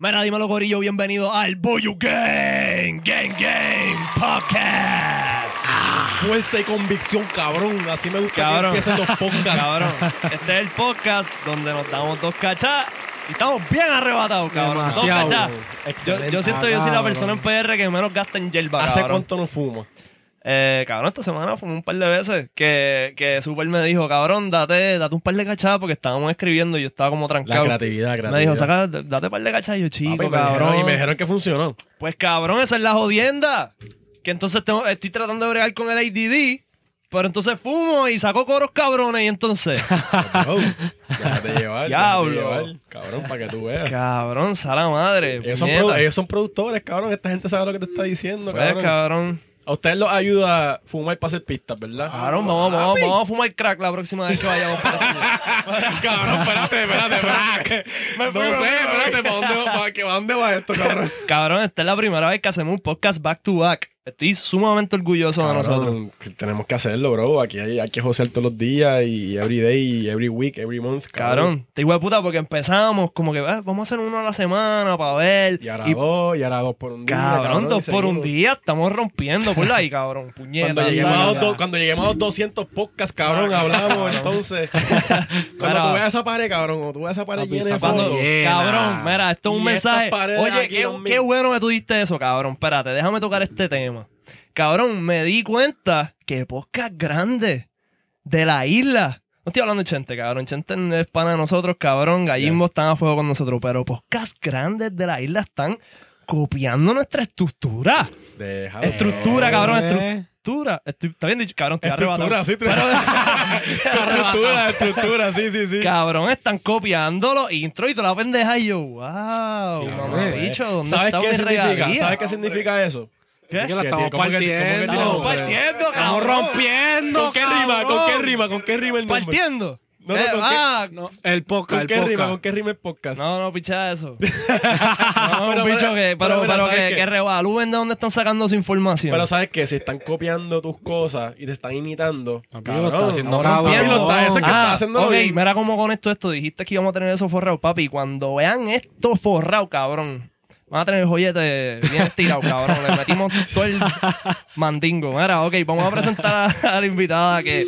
Mira, dímelo, Gorillo, bienvenido al Boyu Gang, Gang Gang Podcast. Fuerza y convicción, cabrón. Así me gusta Cabrón. que empiecen los podcasts. Cabrón, este es el podcast donde nos damos dos cachas y estamos bien arrebatados, cabrón. Demasiado. Dos cachas. Yo, Excelente. yo siento que yo soy la persona en PR que menos gasta en yerba, ¿Hace cabrón. cuánto no fumo? Eh, cabrón, esta semana fue un par de veces que, que Super me dijo, cabrón, date, date un par de cachas porque estábamos escribiendo y yo estaba como La trancado. creatividad, creatividad. me dijo, saca, date un par de cachas y yo, chico, Papi, y me cabrón. dijeron- y me dijeron que funcionó. Pues cabrón, esa es la jodienda. Que entonces tengo- estoy tratando de bregar con el ADD, pero entonces fumo y saco coros cabrones y entonces... Déjate llevar. Diablo. llevar, Cabrón, para que tú veas. cabrón, sala madre. Ellos son, ellos son productores, cabrón. Esta gente sabe lo que te está diciendo, Pues, cabrón. cabrón. A ustedes los ayuda a fumar para hacer pistas, ¿verdad? Cabrón, vamos, vamos, vamos a fumar crack la próxima vez que vayamos para cabrón, espérate, espérate, espérate. no sé, espérate, ¿para dónde, va- para qué- para dónde va esto, cabrón? Cabrón, esta es la primera vez que hacemos un podcast back to back. Estoy sumamente orgulloso de nosotros. Que tenemos que hacerlo, bro. Aquí hay, hay que josear todos los días y every day, every week, every month. Cabrón, te digo de puta porque empezamos como que "Ah, vamos a hacer uno a la semana para ver. Y ahora Y, dos, y ahora dos por un día. cabrón, dos por un día, estamos rompiendo por ahí, cabrón. Puñeta. Cuando lleguemos, a los do- cuando lleguemos a los 200 podcasts, cabrón, hablamos. Entonces, cuando tú veas esa pared, cabrón, cuando tú veas esa pared llena de. Llena. cabrón, mira, esto es un mensaje. Oye, qué bueno que tú diste eso, cabrón. Espérate, déjame tocar este tema. Cabrón, me di cuenta que podcast grande de la isla. No estoy hablando de Chente, cabrón. Chente es pana de nosotros, cabrón. Gallimbo están a fuego con nosotros. Pero podcast grandes de la isla están copiando nuestra estructura. Deja Estructura, cabrón, Eh. estructura. Estoy- Está bien dicho, cabrón. Estoy Estructura, sí, estructura, estructura, sí, sí, sí. Cabrón, están copiando los intros y toda la pendeja. Y yo, wow, Cabrón, mamá, bicho, ¿dónde ¿Sabes está qué mi significa? regalía? ¿Sabes qué significa eso? ¿Qué? Que la estamos ¿cómo partiendo. Estamos partiendo, Estamos cabrón. rompiendo. ¿Con qué rima? ¿Con qué cabrón. rima? ¿Con qué rima el nombre? ¿Partiendo? No, no, Eh, ¿con qué? ah, No, el podcast, ¿Con el qué podcast. rima? ¿Con qué rima el podcast? No, no, picha eso. no, Pero, un bicho que, pero pero, mira, pero ¿sabes que, qué? que revalúen de dónde están sacando su información. Pero sabes que si están copiando tus cosas y te están imitando, Papi, lo está haciendo no cabrón. rompiendo. Papi, lo está- eso es que está haciéndolo ok, bien. mira cómo con esto esto. Dijiste que íbamos a tener eso forrado, papi. Cuando vean esto forrado, cabrón. Van a tener el joyete bien estirado, cabrón. Le metimos todo el mandingo. Mira, ok, vamos a presentar a, a la invitada que,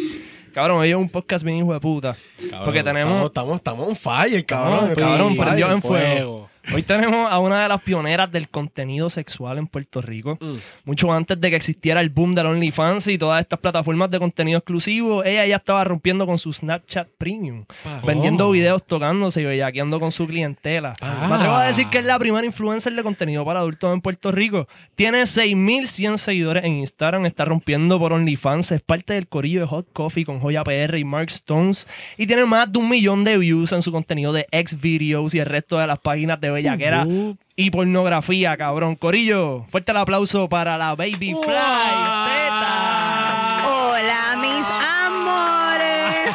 cabrón, ella es un podcast bien hijo de puta. Cabrón, Porque tenemos... Estamos, estamos, estamos on fire, cabrón. Cabrón, prendió en fuego. Hoy tenemos a una de las pioneras del contenido sexual en Puerto Rico. Mm. Mucho antes de que existiera el boom del OnlyFans y todas estas plataformas de contenido exclusivo, ella ya estaba rompiendo con su Snapchat Premium, vendiendo Oh. videos tocándose y bellaqueando con su clientela. Ah. Me atrevo a decir que es la primera influencer de contenido para adultos en Puerto Rico. Tiene 6.100 seguidores en Instagram, está rompiendo por OnlyFans, es parte del corillo de Hot Coffee con Joya PR y Mark Stones y tiene más de un millón de views en su contenido de ex videos y el resto de las páginas de bellaquera Uh. y pornografía, cabrón. Corillo, fuerte el aplauso para la Baby Fly. Tetas. Hola, mis amores.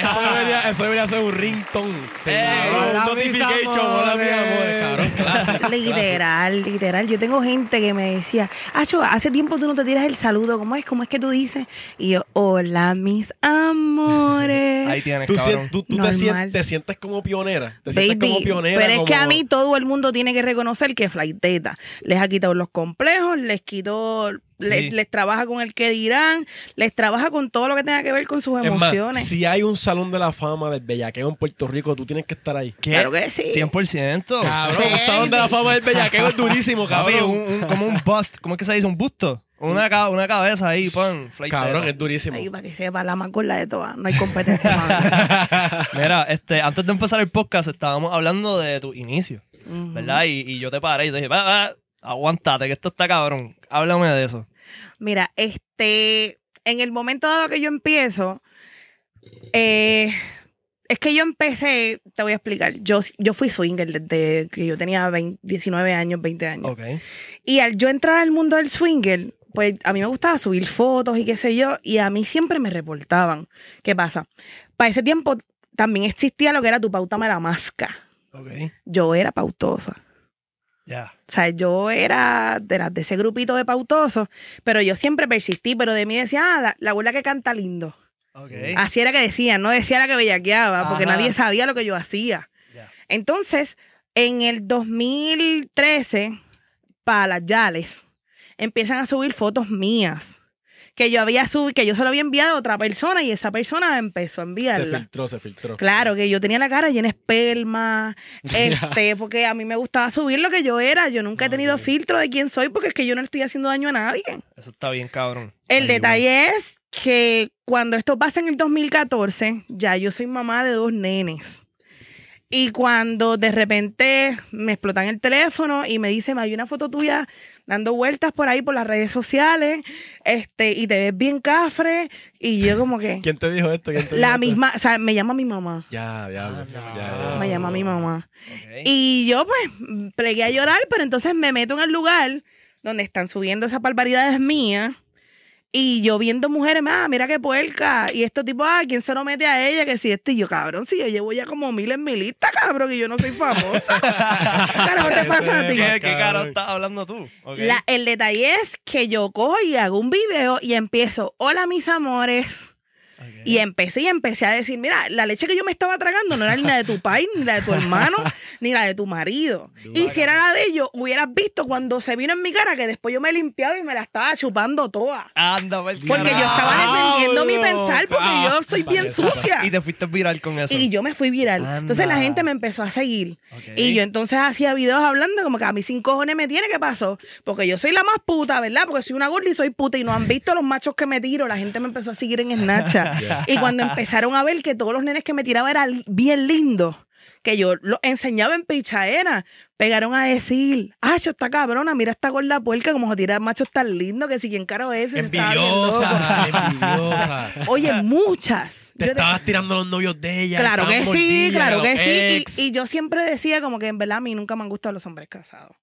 Eso debería, eso debería ser un ringtone. Eh, Cabrón, hola, un mis notification. Hola, mi amor. amores. Cabrón. Literal, literal. Yo tengo gente que me decía, Acho, hace tiempo tú no te tiras el saludo. ¿Cómo es? ¿Cómo es que tú dices? Y yo, hola, mis amores. Ahí tienes, Tú, cabrón. tú, tú te, Normal. sientes, te sientes como pionera. Te sientes Baby, como pionera. pero es que a mí todo el mundo tiene que reconocer que Flighteta les ha quitado los complejos, les quitó, Sí. les, les trabaja con el que dirán, les trabaja con todo lo que tenga que ver con sus Es más, emociones. si hay un salón de la fama del bellaqueo en Puerto Rico, tú tienes que estar ahí. ¿Qué? Claro que sí. 100%. Cabrón, un salón de la fama del bellaqueo es durísimo, cabrón. un- un- como un bust. ¿Cómo es que se dice? Un busto. Una, ca- una cabeza ahí, flightera. Cabrón, es durísimo. Ahí para que sepa la más gorda de todas. No hay competencia. Mira, este, antes de empezar el podcast estábamos hablando de tu inicio, Ujú. ¿verdad? Y, y yo te paré y te dije, va, va, aguántate, que esto está cabrón. Háblame de eso. Mira, este, en el momento dado que yo empiezo, eh, es que yo empecé, te voy a explicar, yo, yo fui swinger desde que yo tenía 20 19 años, 20 años. Ok. Y al yo entrar al mundo del swinger, pues a mí me gustaba subir fotos y qué sé yo, y a mí siempre me reportaban. ¿Qué pasa? Para ese tiempo también existía lo que era tu pauta me la masca. Ok. Yo era pautosa. Ya. O sea, yo era de ese grupito de pautosos, pero yo siempre persistí, pero de mí decía, ah, la, la abuela que canta lindo. Así era que decían, no decía la que bellaqueaba, porque Ajá. nadie sabía lo que yo hacía. Entonces, En el 2013, para las Yales, empiezan a subir fotos mías. Que yo había subido, que yo se lo había enviado a otra persona y esa persona empezó a Se enviarla. filtró, se filtró. Claro, que yo tenía la cara llena de esperma, este, porque a mí me gustaba subir lo que yo era. Yo nunca he tenido Ok. filtro de quién soy porque es que yo no le estoy haciendo daño a nadie. Eso está bien, cabrón. El detalle es que cuando esto pasa en el 2014, ya yo soy mamá de dos nenes. Y cuando de repente me explotan el teléfono y me dicen, hay una foto tuya dando vueltas por ahí por las redes sociales, este, y te ves bien cafre, y yo como que, ¿Quién te dijo esto? ¿Quién te dijo la esto? misma, o sea, me llama mi mamá, Ya. Ah, ya, ya. me llama mi mamá. Y yo pues plegué a llorar, pero entonces me meto en el lugar donde están subiendo esas barbaridades mías. Y yo viendo mujeres, ah, mira qué puerca. Y estos tipos, ah, ¿quién se lo mete a ella? Que si esto y yo, cabrón, si yo llevo ya como mil en mi lista, cabrón, y yo no soy famosa. ¿Qué carajo te pasa a ti? ¿Qué, caro estás hablando tú? La- el detalle es que yo cojo y hago un video y empiezo, hola mis amores. Y empecé y empecé a decir, mira, la leche que yo me estaba tragando no era ni la de tu país, ni la de tu hermano, ni la de tu marido. Y si era la de ellos, hubieras visto cuando se vino en mi cara que después yo me limpiaba y me la estaba chupando toda. Anda, pa'l Porque yo estaba defendiendo mi pensar porque Ah, yo soy bien eso. sucia. Y te fuiste viral con eso. Y yo me fui viral. Entonces la gente me empezó a seguir. Y yo entonces hacía videos hablando como que a mí sin cojones me tiene, ¿qué pasó? Porque yo soy la más puta, ¿verdad? Porque soy una gorda y soy puta y no han visto los machos que me tiro. La gente me empezó a seguir en Snapchat. Ya. Y cuando empezaron a ver que todos los nenes que me tiraba eran bien lindos, que yo los enseñaba en pichaera, pegaron a decir, ah, yo está cabrona, mira esta gorda puerca, como se tira machos tan lindo que si quien caro es. ese, está bien loco". Envidiosa, envidiosa. Oye, muchas. Te Yo estabas tirando los novios de ella. Claro que sí, claro que sí. Y, y yo siempre decía como que en verdad a mí nunca me han gustado los hombres casados.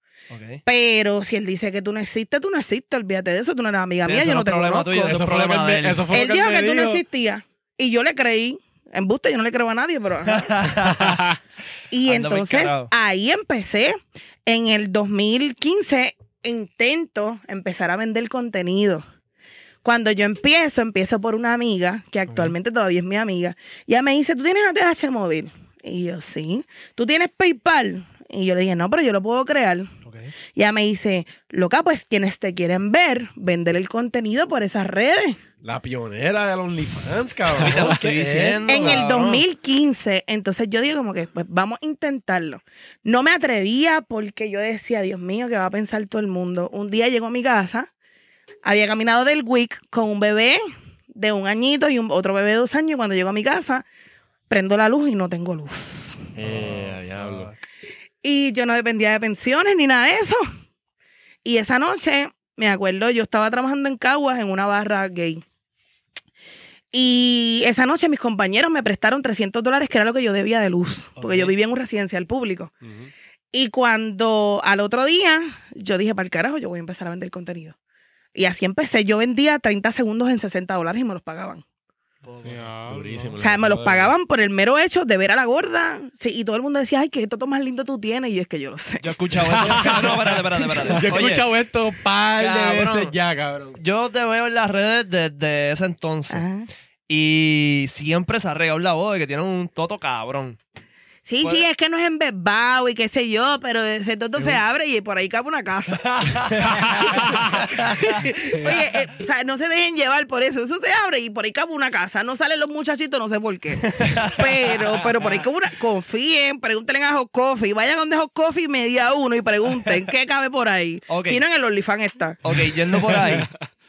Pero si él dice que tú no existes, tú no existes, olvídate de eso, tú no eres amiga Sí, mía, yo no no es te problema conozco. tuyo, eso Eso es fue lo que problema de él. eso fue lo que dijo que tú no existías. Y yo le creí. En buste, yo no le creo a nadie, pero. y entonces ahí empecé. En el 2015 intento empezar a vender contenido. Cuando yo empiezo, empiezo por una amiga, que actualmente todavía es mi amiga. Y ella me dice, ¿tú tienes ATH móvil? Y yo, sí. ¿Tú tienes PayPal? Y yo le dije, no, pero yo lo puedo crear. Ok. Y ella me dice, loca, pues quienes te quieren ver, vender el contenido por esas redes. La pionera del OnlyFans, cabrón. Estoy ¿Qué es? diciendo. En el cabrón. 2015, entonces yo digo como que, pues vamos a intentarlo. No me atrevía porque yo decía, Dios mío, ¿qué va a pensar todo el mundo? Un día llegó a mi casa, había caminado del WIC con un bebé de un añito y un, otro bebé de dos años. Y cuando llego a mi casa, prendo la luz y no tengo luz. Eh, diablo. Y yo no dependía de pensiones ni nada de eso. Y esa noche, me acuerdo, yo estaba trabajando en Caguas en una barra gay. Y esa noche mis compañeros me prestaron 300 dólares, que era lo que yo debía de luz, porque yo vivía en un residencial público. Y cuando al otro día, yo dije, para el carajo, yo voy a empezar a vender contenido. Y así empecé. Yo vendía 30 segundos en 60 dólares y me los pagaban. Durísimo. O sea, me los pagaban por el mero hecho de ver a la gorda. Sí, y todo el mundo decía, ay, qué toto más lindo tú tienes. Y es que yo lo sé. Yo he escuchado eso. no, espérate, espérate, espérate. Yo he Oye, escuchado esto un par de cabrón. veces ya, cabrón. yo te veo en las redes desde ese entonces. Ajá. Y siempre se ha regado la voz de que tienen un toto cabrón. Sí, Pues- sí, es que no es embebado y qué sé yo, pero ese toto se abre y por ahí cabe una casa. Oye, eh, o sea, no se dejen llevar por eso. Eso se abre y por ahí cabe una casa. No salen los muchachitos, no sé por qué. Pero, pero por ahí cabe una. Confíen, pregúntenle a Hot Coffee. Vayan donde Hot Coffee media uno y pregunten qué cabe por ahí. Si no, en el OnlyFans está. Ok, yendo por ahí.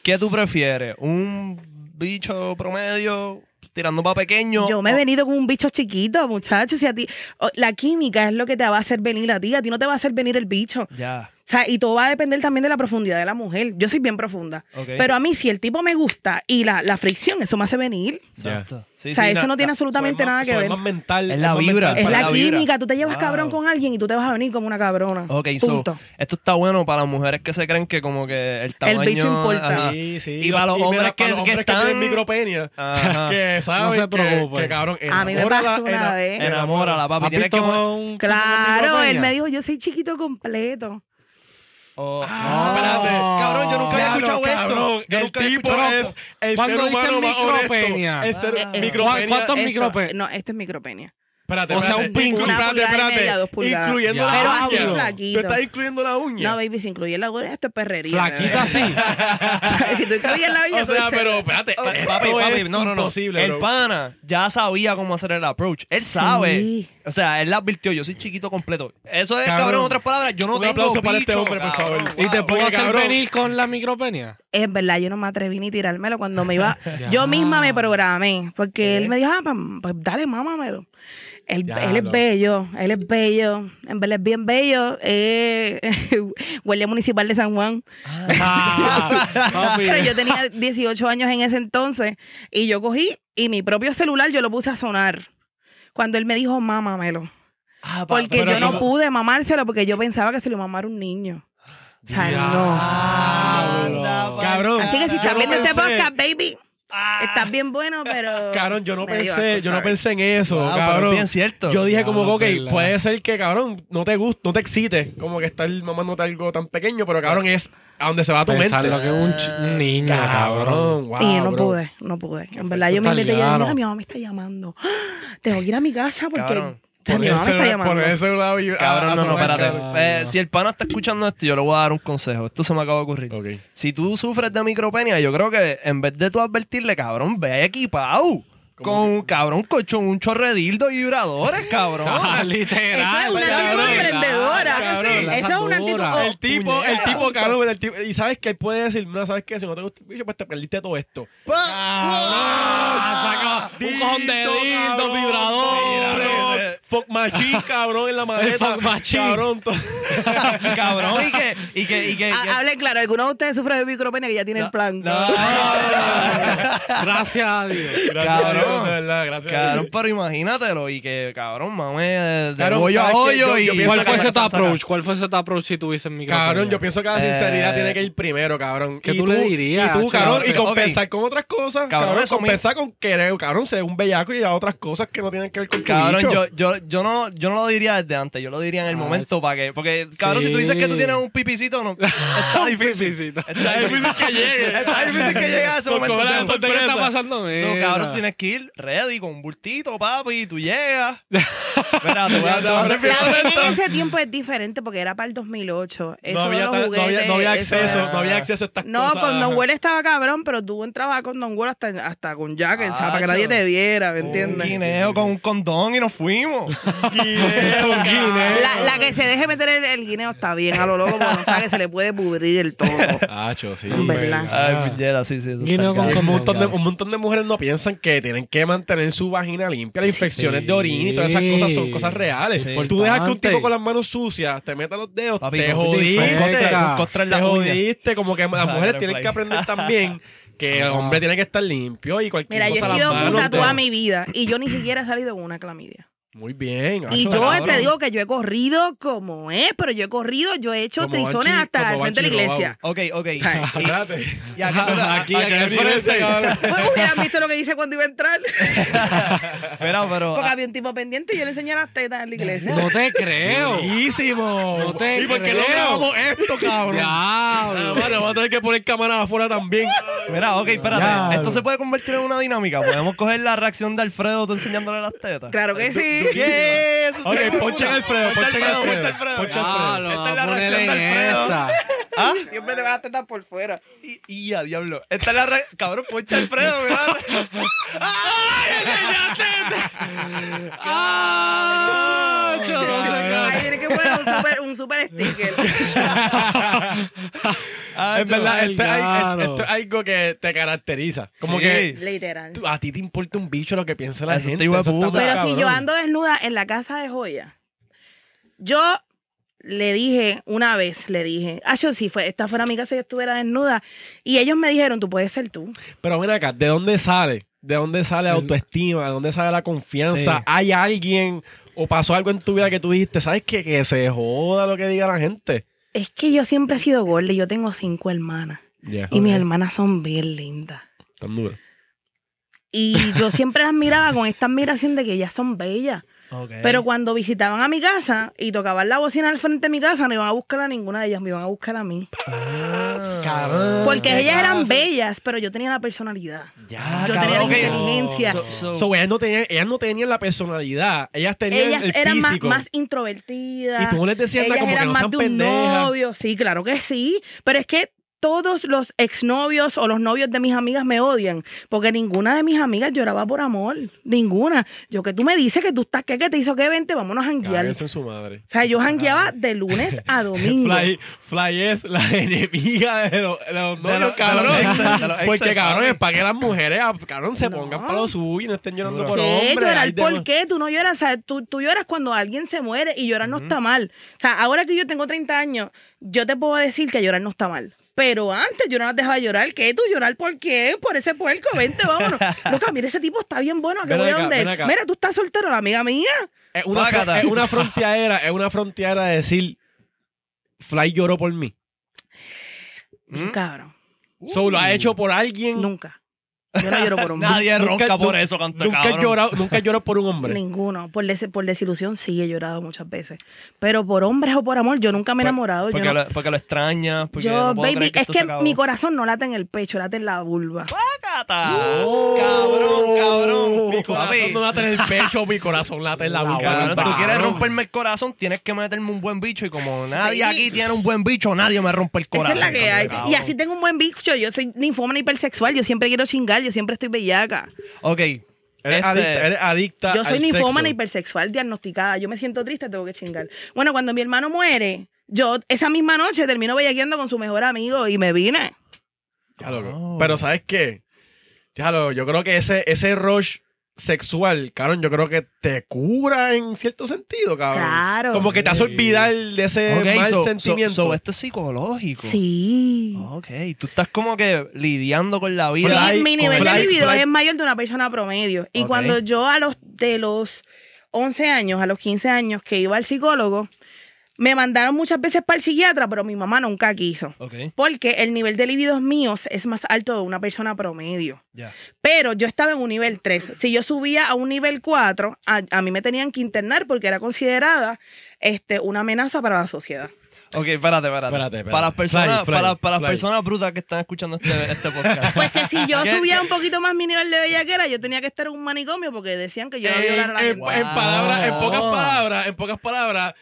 ¿Qué tú prefieres? ¿Un bicho promedio tirando para pequeño? Yo me he venido con un bicho chiquito, muchachos. Y a ti, la química es lo que te va a hacer venir a ti. A ti no te va a hacer venir el bicho. Ya. O sea, y todo va a depender también de la profundidad de la mujer. Yo soy bien profunda. Pero a mí, si el tipo me gusta y la, la fricción, eso me hace venir. Exacto. Sí, o sea, sí, eso no tiene absolutamente nada que ver. Más mental. Es la vibra. Es la la vibra. química. Tú te llevas Wow. cabrón con alguien y tú te vas a venir como una cabrona. Ok, so, Punto. esto está bueno para las mujeres que se creen que como que el tamaño... bicho importa. ajá. Sí, sí. Y para los hombres mira, que- para los que hombres están- tienen micropenia, Ajá. que saben se que, preocupen. que, cabrón, A mí me enamórala, pasó una ena- vez. Enamórala, papi. ¿Has Tienes que... Claro, él me dijo, yo soy chiquito completo. Oh, Ah, no, espérate. Cabrón, yo nunca había escuchado cabrón, esto. Yo el tipo es el Cuando ser dicen humano más honesto. micropenia. El ser Eh, eh, micropenia. ¿Cuántos Esto- micrope- No, este es micropenia. Espérate, O sea, un pingo. Una Espérate, espérate. Incluyendo Ya. la Pero uña. así. ¿Tú estás incluyendo la uña? No, baby, si incluye la uña, esto es perrería. Flaquita así. si tú incluyes la uña, O sea, tú- pero espérate. Papi, papi, es no, no, no. imposible, el bro. pana ya sabía cómo hacer el approach. Él sabe. Sí. O sea, él la advirtió. Yo soy chiquito completo. Eso es, Cabrón. cabrón, en otras palabras. Yo no Un tengo aplauso para este hombre, por cabrón. favor. ¿Y te puedo hacer cabrón. venir con la micropenia? Es verdad, yo no me atreví ni tirármelo cuando me iba. Yo misma me programé, porque él me dijo, ah, pues, pues dale, mámamelo. Él, es lo- bello, él es bello, en verdad es bien bello. Eh, Guardia Municipal de San Juan. Ah. Pero yo tenía 18 años en ese entonces y yo cogí y mi propio celular yo lo puse a sonar. Cuando él me dijo, mámamelo. Ah, pa- Porque yo no pude mamárselo porque yo pensaba que se lo mamara un niño. O sea, no. Cabrón. Así que si no viendo este podcast, baby, estás bien bueno, pero. Cabrón, yo no pensé, asco, yo no pensé en eso, Wow, cabrón. es bien cierto. Yo dije como, Diablo, ok, puede ser que, cabrón, no te guste, no te excite, como que estar mamándote algo tan pequeño, pero cabrón, es a donde se va tu Pensar mente. lo que es un, niño, cabrón. Cabrón, wow, y no bro. pude, no pude. En verdad, yo me invité y dije, mira, mi mamá me está llamando. Tengo que ir a mi casa porque Cabrón. Mamá el celular- el y- Cabrón, a no, no, espérate. Eh, si el pana está escuchando esto, yo le voy a dar un consejo. Esto se me acaba de ocurrir. Si tú sufres de micropenia, yo creo que en vez de tú advertirle, cabrón, ve equipado. Con, cabrón, con un chorre de dildo y vibradores, cabrón. Ah, Eso literal. es una cabrón. actitud emprendedora. Cabrón. Eso es una actitud. Oh, El tipo, el puñeta. tipo, cabrón, el tipo, y sabes que él puede decir, no, sabes qué, si no te gusta el bicho, pues te perdiste todo esto. Ah, saca un cojón de dildo, vibrador. cabrón. Fuck machine, cabrón, en la maleta. fuck machine. Cabrón, cabrón, y que, y que, y que. Ah, Hablen claro, alguno de ustedes sufre de micropenia que ya tiene el plan. No, Gracias a Dios. Gracias Dios, Cabrón. de verdad, gracias cabrón, pero imagínatelo. Y que, cabrón, mame de, de Cabrón, hoyo a hoyo. Yo- y yo pienso ¿Cuál que fue ese approach? ¿Cuál fue ese tu approach si tuviese micropenia? Cabrón, yo pienso que la sinceridad Eh, tiene que ir primero, cabrón. ¿qué tú le dirías, Y tú, cabrón, y compensar con otras cosas. Cabrón, compensar con querer, cabrón, ser un bellaco y a otras cosas que no tienen que ver con Cabrón, yo, yo, yo, no, yo no lo diría desde antes, yo lo diría en el Ah, momento para que. Porque, cabrón, si tú dices que tú tienes un pipicito, no. Está difícil. Está difícil que llegue. Está difícil que llegue a ese momento. ¿Qué está pasando? cabrón, tienes que ir ready con un bultito, papi, y tú llegas. Mira, te voy a, en ese tiempo es diferente porque era para el 2008. Eso no, había ta- no, había, no había juguetes, eso acceso, era- no había acceso a estas No, cosas. con Don. Well estaba cabrón, pero tú entrabas con Don Well hasta, hasta con sea, para que nadie te viera, ¿me Un entiendes? guineo con un condón y nos fuimos. Guineo, guineo. La, la que se deje meter el, el guineo está bien, a lo loco, porque no sabe que se le puede pudrir el todo. Acho, sí. Verdad. Ay, puñeta, sí, sí. Guineo con un, montón de, un montón de mujeres no piensan que tienen que mantener su vagina limpia. Las infecciones de orina y todas esas cosas son cosas reales. Sí. Tú dejas que un tipo con las manos sucias te meta los dedos, Papi, te jodiste. Te uña. jodiste. Como que las mujeres tienen que aprender también que el hombre tiene que estar limpio y cualquier Mira, yo cosa he a las sido puta toda mi vida y yo ni siquiera he salido con una clamidia. Muy bien. Y yo cabrón. te digo que yo he corrido como es, pero yo he corrido, yo he hecho Como trizones hasta al frente de la iglesia. Ok, ok. Espérate. Y aquí Aquí, aquí a- al frente. Pues hubieran visto lo que hice cuando iba a entrar. Mira, pero. Porque había un tipo pendiente y yo le enseñé las tetas en la iglesia. No te creo. Buenísimo. No te ¿Y por qué no grabamos esto, cabrón? Mano, vamos a tener que poner cámaras afuera también. Mira, ok, espérate. Ya. Esto se puede convertir en una dinámica. Podemos coger la reacción de Alfredo tú enseñándole las tetas. Claro que sí. ¿Qué? Eso Ok, está ponche buena. a Alfredo, Ponche ponche a Alfredo, ponche a Alfredo. ponche a Alfredo. Esta es la a reacción de Alfredo. ¿Ah? Siempre te van las tetas por fuera. Y, y a diablo. Esta es la re... Cabrón, ponche a Alfredo, ¿verdad? ¡Ah! Yo no sé qué- Ahí tiene que poner un super, un super sticker. Ah, Es verdad, esto es, esto algo que te caracteriza. Como Sí. que Literal. tú- a ti te importa un bicho lo que piensa la Eso gente. eso puta. Pero cabrón. si yo ando desnuda en la casa de joya, yo le dije una vez, le dije, ah, yo si fue, esta fuera mi casa y yo estuviera desnuda. Y ellos me dijeron, tú puedes ser tú. Pero ven acá, ¿de dónde sale? ¿De dónde sale la autoestima? ¿De dónde sale la confianza? Sí. ¿Hay alguien o pasó algo en tu vida que tú dijiste, ¿sabes qué? Que se joda lo que diga la gente. Es que yo siempre he sido gorda y yo tengo cinco hermanas. Y mis hermanas son bien lindas. Tan duro. Y yo siempre las miraba con esta admiración de que ellas son bellas. Pero cuando visitaban a mi casa y tocaban la bocina al frente de mi casa, no iban a buscar a ninguna de ellas, me iban a buscar a mí. Cabrón. Porque ¿qué ellas eran bellas, pero yo tenía la personalidad. Ya, yo cabrón. tenía la inteligencia. So- so- So, ellas, no tenían, ellas no tenían la personalidad, ellas tenían ellas el eran más, físico. más introvertidas. Y tú no les decías ellas como que no más sean de un pendejas. novio. Sí, claro que sí. Pero es que todos los exnovios o los novios de mis amigas me odian. Porque ninguna de mis amigas lloraba por amor. Ninguna. Yo que tú me dices que tú estás que, que te hizo que vente, vámonos a janguear. Su madre. O sea, yo jangueaba de lunes a domingo. Fly, Fly es la enemiga de los, de los novios, los- de cabrón. los exes, de los Porque, cabrón, para que las mujeres, ah, cabrón, se No. pongan para lo suyo y no estén llorando por ¿Qué? hombres. ¿Llorar por qué? Tú no lloras, o sea, tú, tú lloras cuando alguien se muere y llorar no está mal. O sea, ahora que yo tengo 30 años, yo te puedo decir que llorar no está mal. Pero antes yo no las dejaba llorar. ¿Qué? ¿Tú llorar por qué? Por ese puerco, vente, vámonos. Loca, mira, ese tipo está bien bueno. ¿A qué Ven voy a acá, acá. Mira, tú estás soltero, la amiga mía. Es una, es una fronteadera, es una fronteadera de decir, Fly lloró por mí. ¿Mm? Cabrón. So, lo ha hecho por alguien. Nunca. Yo no lloro por un Nadie Nunca- ronca por eso, canto Nunca cabrón. llorado, nunca llorado por un hombre. Ninguno. Por, des- por desilusión sí he llorado muchas veces. Pero por hombres o por amor, yo nunca me he enamorado. Yo Porque, no- lo, porque lo extrañas, porque Yo, no puedo baby, creer que es esto que se acabó. mi corazón no late en el pecho, late en la vulva. Oh. Cabrón, cabrón. Mi corazón no late en el pecho, mi corazón late en la boca. Cabrón, tú quieres romperme el corazón, tienes que meterme un buen bicho. Y como nadie Sí. aquí tiene un buen bicho, nadie me rompe el Esa corazón. es la que hay. cabrón. Y así tengo un buen bicho. Yo soy ninfómana hipersexual. Yo siempre quiero chingar. Yo siempre estoy bellaca. Ok. Eres, Este- adicta, eres adicta Yo soy al ninfómana sexo. hipersexual diagnosticada. Yo me siento triste, tengo que chingar. Bueno, cuando mi hermano muere, yo esa misma noche termino bellaqueando con su mejor amigo y me vine. Ya, loco. Oh. Pero ¿sabes qué? Déjalo, yo creo que ese, ese rush sexual, cabrón, yo creo que te cura en cierto sentido, cabrón. Claro. Como que te hace olvidar de ese mal so- sentimiento. so esto es psicológico. Sí. Ok, tú estás como que lidiando con la vida. Fly- Sí, mi nivel de libido es mayor de una persona promedio. Y cuando yo a los de los 11 años, a los 15 años que iba al psicólogo, me mandaron muchas veces para el psiquiatra, pero mi mamá nunca quiso. Ok, Porque el nivel de libidos míos es más alto de una persona promedio. ya. Pero yo estaba en un nivel 3. Si yo subía a un nivel 4, a, a mí me tenían que internar porque era considerada este, una amenaza para la sociedad. Ok, espérate, espérate. Espérate, espérate. Para las personas, Fly, para, para las personas brutas que están escuchando este, este podcast. Pues que si yo ¿Qué- subía un poquito más mi nivel de bellaquera, yo tenía que estar en un manicomio porque decían que yo no violara a la en- gente. Wow. en palabras, en pocas palabras, en pocas palabras,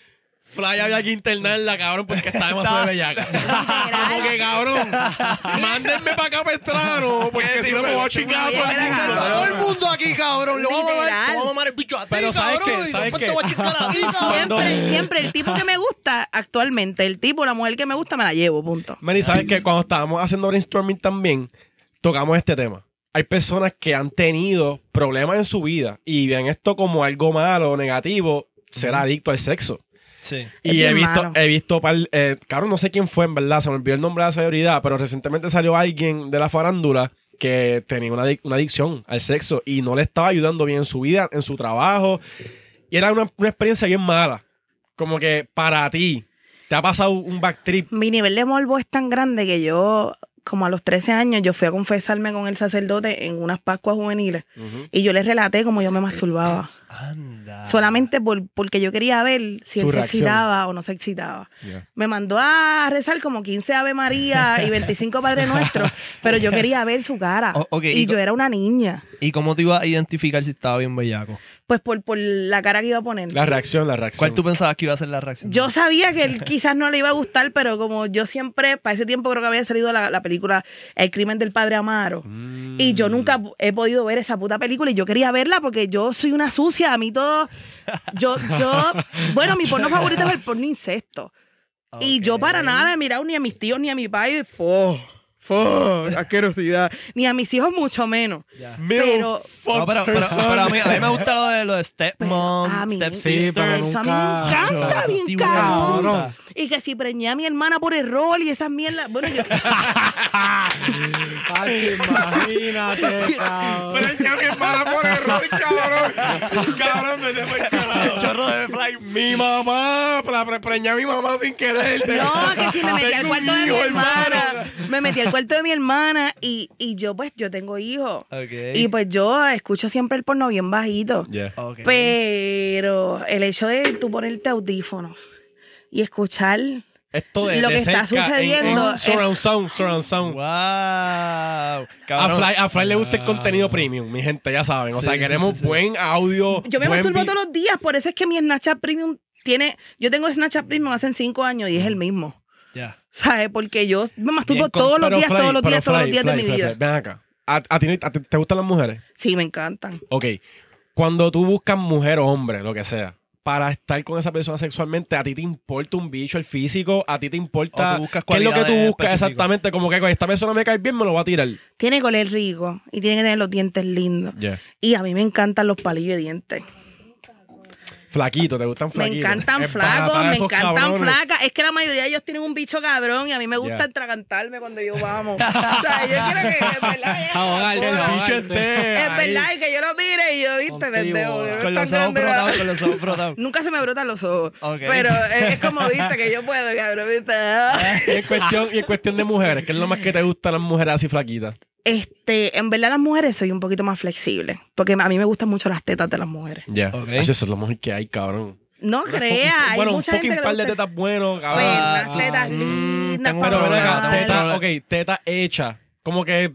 Fly había que internarla, cabrón, porque está demasiado bellaca. Como que, cabrón, mándenme para acá Pestrano, porque si no me voy a chingar a todo el mundo. todo el mundo aquí, cabrón. Le vamos a dar, vamos a mamar el bicho a ti, Pero ¿sabes cabrón, qué? y ¿Sabes después qué? te voy a chingar a ti, cabrón. Siempre, siempre el tipo que me gusta actualmente, el tipo, la mujer que me gusta, me la llevo, punto. Manny, ¿sabes que Cuando estábamos haciendo brainstorming también, tocamos este tema. Hay personas que han tenido problemas en su vida y ven esto como algo malo o negativo, ser adicto al sexo. Sí. Y he visto, malo. he visto, par- eh, cabrón, no sé quién fue en verdad, se me olvidó el nombre de la celebridad, pero recientemente salió alguien de la farándula que tenía una, una adicción al sexo y no le estaba ayudando bien en su vida, en su trabajo. Y era una, una experiencia bien mala. Como que para ti, te ha pasado un backtrip. Mi nivel de morbo es tan grande que yo, como a los 13 años, yo fui a confesarme con el sacerdote en unas Pascuas juveniles y yo le relaté como yo me masturbaba. Anda. Solamente por, porque yo quería ver si Su él se excitaba o no se excitaba. Me mandó a rezar como 15 Ave María y 25 Padre Nuestro, pero yo quería ver su cara. O- y yo era una niña. ¿Y cómo te ibas a identificar si estaba bien bellaco? Pues por, por la cara que iba a poner. La reacción, la reacción. ¿Cuál tú pensabas que iba a ser la reacción? Yo sabía que él quizás no le iba a gustar, pero como yo siempre, para ese tiempo creo que había salido la, la película El crimen del padre Amaro. Mm. Y yo nunca he podido ver esa puta película y yo quería verla porque yo soy una sucia. A mí todo. Yo, yo. Bueno, mi porno favorito es el porno incesto. Y yo para nada he mirado ni a mis tíos ni a mi padre. ¡Fo! ¡Fo! Asquerosidad. Ni a mis hijos, mucho menos. Ya. Pero. No, pero, pero, pero a, mí, a mí me gusta lo de, lo de Pero stepmom, a mí- stepsister. Eso a mí me encanta, bien cabrón. Y que si preñé a mi hermana por error y esas mierdas. Bueno, yo. Ay, imagínate, cabrón. Preña a mi hermana por error, cabrón. Cabrón, me dejó el. Chorro de fly. Mi mamá, pre- preñé a mi mamá sin querer. No, que si me metí al cuarto de mi hermana. Me metí al el cuarto de mi hermana y, y yo pues yo tengo hijos. Y pues yo escucho siempre el porno bien bajito. Yeah. Ok. Pero el hecho de tú ponerte audífonos y escuchar Esto de, Lo de que está cerca sucediendo en surround sound, surround sound. Wow. A. Fly, a Fly le gusta el contenido premium, mi gente, ya saben. O Sí, sea, queremos sí, sí. buen audio. Yo me masturbo todos los días, por eso es que mi Snapchat Premium tiene. Yo tengo Snapchat Premium hace cinco años y es el mismo. Ya. ¿Sabes? Porque yo me masturbo Bien, todos los días, Fly, todos los días, todos los Fly, días de Fly, mi vida. Fly, Ven acá. ¿A, a ti, no- a ti te gustan las mujeres? Sí, me encantan. Ok. Cuando tú buscas mujer o hombre, lo que sea, para estar con esa persona sexualmente, ¿a ti te importa un bicho, el físico? ¿A ti te importa O tú buscas qué es lo que tú buscas exactamente? Como que con esta persona me cae bien, me lo va a tirar. Tiene que oler rico y tiene que tener los dientes lindos. Yeah. Y a mí me encantan los palillos de dientes. Flaquito, ¿te gustan Me flaquitos? encantan Es flacos, me encantan cabrones. flacas. Es que la mayoría de ellos tienen un bicho cabrón y a mí me gusta Ya. atragantarme cuando yo vamos. o sea, yo quiero que, es verdad, Ahogarte, es ahogarte. Verdad, y que yo lo mire y yo, viste, pendejo. Con los ojos frotados, con los ojos frotados. Nunca se me brotan los ojos. Pero es, es como, viste, que yo puedo, cabrón, viste. Y en, cuestión, y en cuestión de mujeres, ¿qué es lo más que te gusta a las mujeres así flaquitas? Este, en verdad las mujeres soy un poquito más flexible. Porque a mí me gustan mucho las tetas de las mujeres. Ya. Ok. Eso es lo mejor que hay, cabrón. No creas, hay bueno, un gente fucking par de tetas buenos, Pues, cabrón. las tetas mm, lindas. Pero un ven problema, acá, tengo un teta, ok, teta hecha. Como que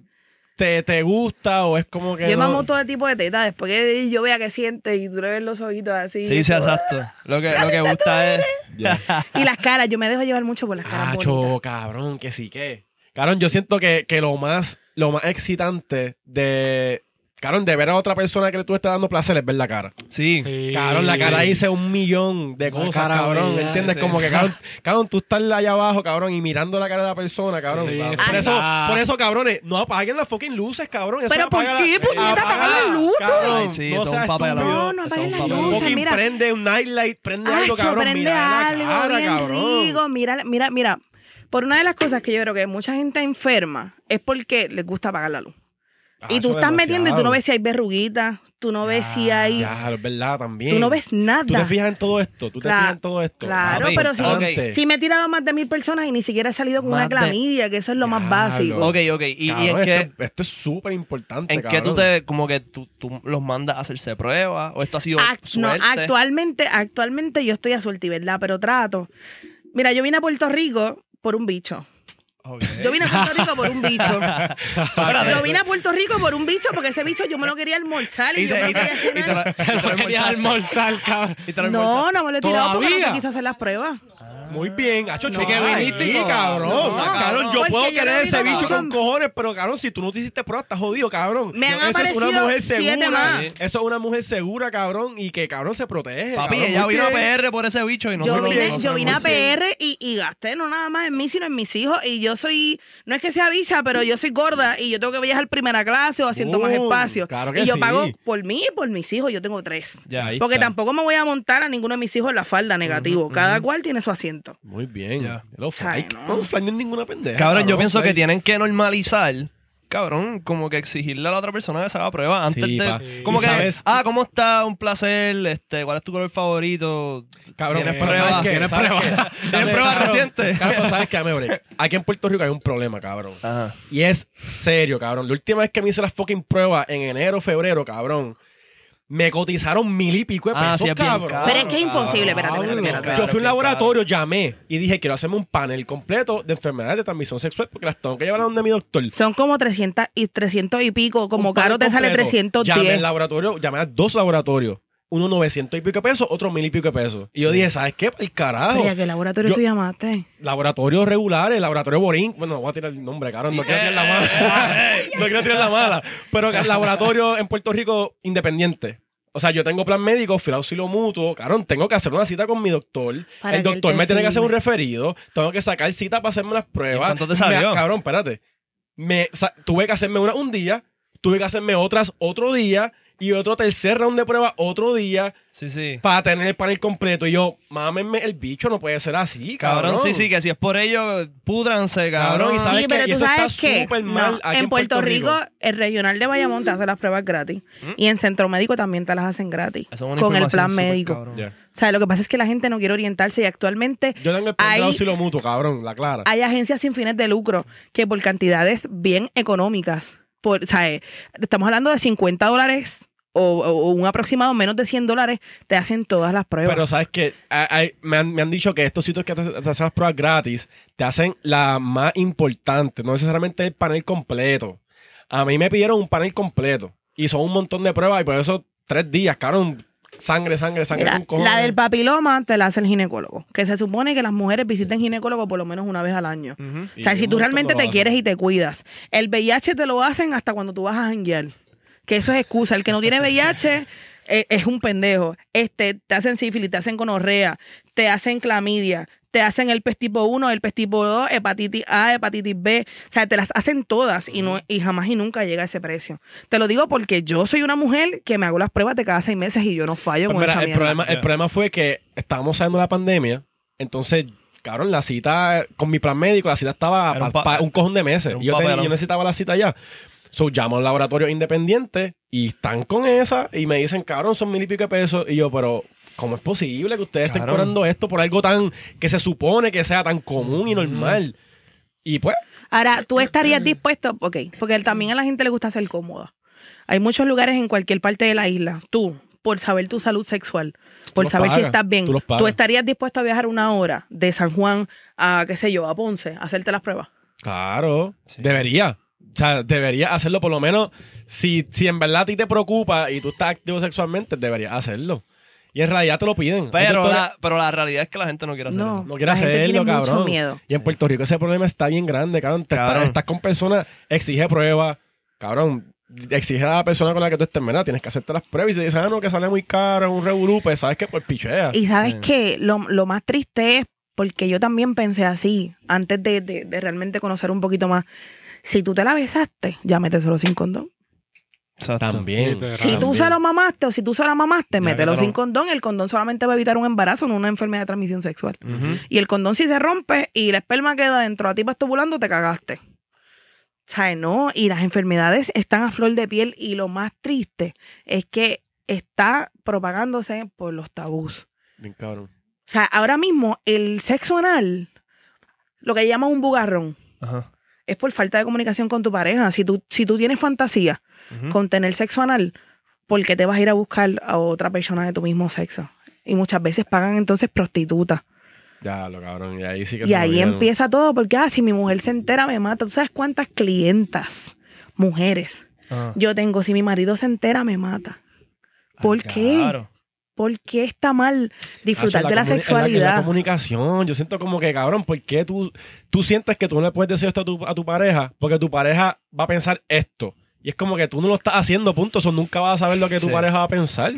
te, te gusta o es como que. Yo no- mamo todo tipo de tetas. Después que yo vea que siente y tú le ves los ojitos así. Sí, sí, exacto. Lo que, lo que gusta es. Y las caras, yo me dejo llevar mucho por las caras Acho, bonitas. cabrón, que sí que. Cabrón, yo siento que, que lo más, lo más excitante de. Cabrón, de ver a otra persona que tú estás dando placer es ver la cara. Sí. Sí, Cabrón, la sí. cara dice un millón de cosas, cara cabrón. bella, ¿Entiendes? sí. Como que, cabrón, cabrón, tú estás allá abajo, cabrón, y mirando la cara de la persona, cabrón. Sí, por, sí. eso, por eso, cabrones, no apaguen las fucking luces, cabrón. Eso ¿Pero por apaga qué, puñeta, apaga las la- luces? Cabrón, Ay, sí, no eso es seas estúpido. No, no apaguen un las luces, Fucking mira. prende un nightlight, prende algo, cabrón. Mira la cara, cabrón. Mira, mira, mira. Por una de las cosas que yo creo que mucha gente enferma es porque les gusta apagar la luz. y tú estás metiendo y tú no ves si hay verruguitas, tú no ves si hay... Ya, es verdad, también. Tú no ves nada. Tú te fijas en todo esto, tú te fijas en todo esto. Claro, Papi, pero si, me he tirado más de mil personas y ni siquiera he salido con Más una de- clamidia, que eso es lo más básico. Ok, ok. ¿Y, en qué, esto, esto es súper importante, en qué tú te, como que tú, tú los mandas a hacerse pruebas? ¿O esto ha sido Ac- no, actualmente, actualmente yo estoy a suerte, ¿verdad? Pero trato. Mira, yo vine a Puerto Rico por un bicho. Yo vine a Puerto Rico por un bicho. Yo vine a Puerto Rico por un bicho porque ese bicho yo me lo quería almorzar y, Y yo me y lo te, quería y te, lo- te lo Lo almorzar, cabrón. Y te lo No, no me lo he tirado porque no ¿Todavía? me quise hacer las pruebas. Muy bien, hacho, No, chique, que viniste, viniste, cabrón. no, cabrón, yo puedo yo querer no ese bicho con cojones, pero cabrón, si tú no te hiciste prueba, estás jodido, cabrón. Me han Eso es una mujer segura. Eso es una mujer segura, cabrón, y que cabrón se protege. Papi, cabrón, ella vino a. PR por ese bicho y no yo se lo vine, no se yo lo vine a. PR y, y gasté no nada más en mí, sino en mis hijos. Y yo soy, no es que sea bicha, pero yo soy gorda y yo tengo que viajar primera clase o haciendo más espacio. claro que y yo sí. pago por mí y por mis hijos. Yo tengo tres. Ya. Porque está. tampoco me voy a montar a ninguno de mis hijos en la falda negativo. Cada cual tiene su asiento. Muy bien. Ya. Hello, Fly. Ay, no. Fly no es ninguna pendeja. Cabrón, yo pienso que tienen que normalizar, cabrón, como que exigirle a la otra persona que se haga prueba antes Sí, de. pa. Como que, sabes- ah, ¿cómo está? Un placer, este, ¿cuál es tu color favorito? Cabrón, ¿Tienes pero pruebas? ¿Tienes ¿Sabes pruebas? ¿Tienes pruebas recientes? Cabrón, pero ¿sabes qué? Dame break. Aquí en Puerto Rico hay un problema, cabrón. Ajá. Y es serio, cabrón. La última vez que me hice las fucking pruebas en enero, febrero, cabrón, me cotizaron mil y pico de pesos, Ah, sí, es bien cabrón. caro. Pero es que es imposible. Espérate, Yo fui a un laboratorio, llamé y dije, quiero hacerme un panel completo de enfermedades de transmisión sexual porque las tengo que llevar a donde mi doctor. Son como 300 y 300 y pico. Como Un panel caro te sale completo. 310. Llamé al laboratorio, llamé a dos laboratorios. Uno 900 y pico de pesos, otro mil y pico de pesos. Y yo dije, ¿sabes qué? El carajo. Pero, ¿y a qué laboratorio Yo- tú llamaste? Laboratorios regulares, laboratorio Borín. Bueno, voy a tirar el nombre, cabrón. No quiero tirar la mala. no quiero tirar la mala. Pero el laboratorio en Puerto Rico independiente. O sea, yo tengo plan médico, fui al auxilio mutuo. Cabrón, tengo que hacer una cita con mi doctor. Para el doctor me tiene que hacer un referido. Tengo que sacar cita para hacerme las pruebas. ¿Y cuánto te salió? Me- cabrón, espérate. Me, sa- tuve que hacerme una un día, tuve que hacerme otras otro día. Y otro tercer round de prueba otro día Sí, sí. para tener el panel completo. Y yo, mámenme el bicho, no puede ser así, cabrón. Cabrón, sí, sí, que si es por ello, púdranse, cabrón. Cabrón, y sabes Sí, que pero tú eso está sabes que súper mal aquí en Puerto, Puerto Rico, Rico. el regional de Bayamón te hace las pruebas gratis. Y en Centro Médico también te las hacen gratis. Eso es una con el plan médico. O sea, lo que pasa es que la gente no quiere orientarse y actualmente Yo tengo el Hay- auxilio mutuo, cabrón, la clara. hay agencias sin fines de lucro que por cantidades bien económicas, por, o sea, eh, estamos hablando de 50 dólares o, un aproximado menos de 100 dólares, te hacen todas las pruebas. Pero sabes que me, han, me han dicho que estos sitios que te, te hacen las pruebas gratis te hacen la más importante, no necesariamente el panel completo. A mí me pidieron un panel completo y son un montón de pruebas y por eso tres días, cabrón, sangre, sangre, sangre. Mira, con cojones. la del papiloma te la hace el ginecólogo, que se supone que las mujeres visiten ginecólogo por lo menos una vez al año. O sea, si tú realmente te quieres y te cuidas. El VIH te lo hacen hasta cuando tú vas a janguear. Que eso es excusa. El que no tiene VIH eh, es un pendejo. Este, te hacen sífilis, te hacen gonorrea, te hacen clamidia, te hacen el pez tipo 1, el pez tipo 2, hepatitis A, hepatitis B. O sea, te las hacen todas y, no, y jamás y nunca llega a ese precio. Te lo digo porque yo soy una mujer que me hago las pruebas de cada seis meses y yo no fallo Pues con mira, esa el mierda. problema, el problema fue que estábamos saliendo de la pandemia, entonces, cabrón, la cita con mi plan médico, la cita estaba pa- un pa- pa- un cojón de meses. tenía- yo necesitaba la cita ya. So, llamo al laboratorio independiente y están con esa y me dicen, cabrón, son mil y pico de pesos. Y yo, pero, ¿cómo es posible que ustedes estén Cabrón. cobrando esto por algo tan que se supone que sea tan común y normal? Y pues, Ahora, tú estarías dispuesto, ok, porque también a la gente le gusta ser cómoda. Hay muchos lugares en cualquier parte de la isla. Tú, por saber tu salud sexual, por los saber si pagas, estás bien, tú los pagas. ¿tú estarías dispuesto a viajar una hora de San Juan a, qué sé yo, a Ponce, a hacerte las pruebas? claro, Sí. debería. O sea, debería hacerlo por lo menos. Si, si en verdad a ti te preocupa y tú estás activo sexualmente, deberías hacerlo. Y en realidad te lo piden. Pero la, pero la realidad es que la gente no quiere hacer No. eso. No quiere La gente hacerlo, mucho cabrón. miedo. Y en Sí. Puerto Rico ese problema está bien grande, cabrón. Te Cabrón. Estás, estás con personas, exige pruebas, cabrón. Exige a la persona con la que tú estés, ¿verdad? Tienes que hacerte las pruebas y te dicen, ah, no, que sale muy caro, es un revolú, pues sabes que pues pichea. Y sabes Sí. que lo, lo más triste es, porque yo también pensé así, antes de, de- de realmente conocer un poquito más, si tú te la besaste, ya méteselo sin condón. Exacto. También. Si tú se lo mamaste o si tú se la mamaste, Ya, mételo sin condón. El condón solamente va a evitar un embarazo, no una enfermedad de transmisión sexual. Y el condón si se rompe y la esperma queda dentro a ti estuvulando, te cagaste. O sea, no, y las enfermedades están a flor de piel y lo más triste es que está propagándose por los tabús. Bien cabrón. O sea, ahora mismo el sexo anal, lo que llaman un bugarrón, Ajá. es por falta de comunicación con tu pareja. Si tú, si tú tienes fantasía Ujú. con tener sexo anal, ¿por qué te vas a ir a buscar a otra persona de tu mismo sexo? Y muchas veces pagan entonces prostitutas. Ya, lo cabrón. Y ahí sí que Y se ahí empieza todo, porque ah, si mi mujer se entera me mata. ¿Tú sabes cuántas clientas, mujeres, Ajá. yo tengo? Si mi marido se entera me mata. ¿Por Ah, qué? Claro. ¿Por qué está mal disfrutar Hacho, de La, sexualidad? comunicación. Yo siento como que, cabrón, ¿por qué tú, tú sientes que tú no le puedes decir esto a tu, a tu pareja? Porque tu pareja va a pensar esto. Y es como que tú no lo estás haciendo, punto. Eso nunca vas a saber lo que tu Sí. pareja va a pensar.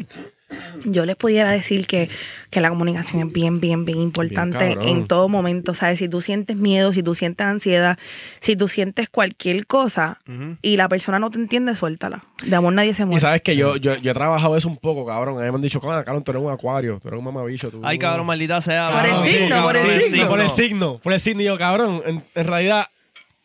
Yo les pudiera decir que, que la comunicación es bien, bien, bien importante Bien en todo momento. ¿Sabes? Si tú sientes miedo, si tú sientes ansiedad, si tú sientes cualquier cosa Ujú. y la persona no te entiende, suéltala. De amor nadie se Y muere. sabes que yo, yo, yo he trabajado eso un poco, cabrón. A mí me han dicho, cabrón, tú eres un acuario, tú eres un mamabicho. Tú... Ay, cabrón, maldita sea. Por el cabrón. signo, cabrón, por el signo. por el no. signo, por el signo. Y yo, cabrón, en, en realidad,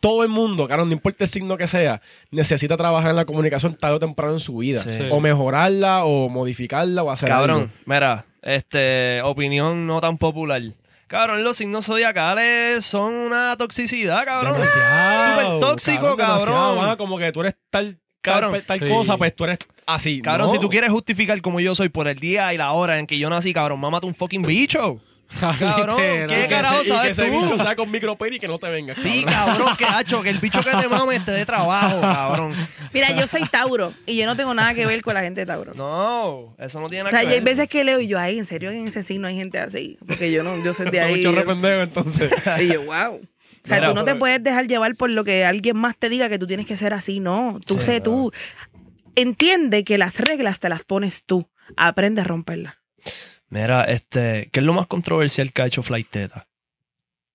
todo el mundo, cabrón, no importa el signo que sea, necesita trabajar en la comunicación tarde o temprano en su vida. Sí. O mejorarla, o modificarla, o hacer Cabrón, algo. mira, este, opinión no tan popular. Cabrón, los signos zodiacales son una toxicidad, cabrón. Demasiado, Súper tóxico, cabrón. ah, como que tú eres tal, Cabrón. tal, tal Sí. cosa, pues tú eres así. Cabrón, No. si tú quieres justificar como yo soy por el día y la hora en que yo nací, cabrón, mámate un fucking bicho. Cabrón. ¿qué carajo ese- y que sabes ese tú? bicho sea con micropene y que no te venga. Sí, cabrón. que hacho, que el bicho que te mame te dé trabajo, cabrón. Mira, yo soy Tauro y yo no tengo nada que ver con la gente de Tauro. No, eso no tiene O nada sea, que yo hay ver. veces que leo y yo, ay, en serio, en ese signo hay gente así. Porque yo no, yo soy de ahí. un chorro pendejo, entonces. Y yo, wow. O sea, Mira, tú no te puedes dejar llevar por lo que alguien más te diga que tú tienes que ser así, no. Tú Sí, sé tú. Entiende que las reglas te las pones tú. Aprende a romperlas. Mira, este, ¿qué es lo más controversial que ha hecho Flight Teta?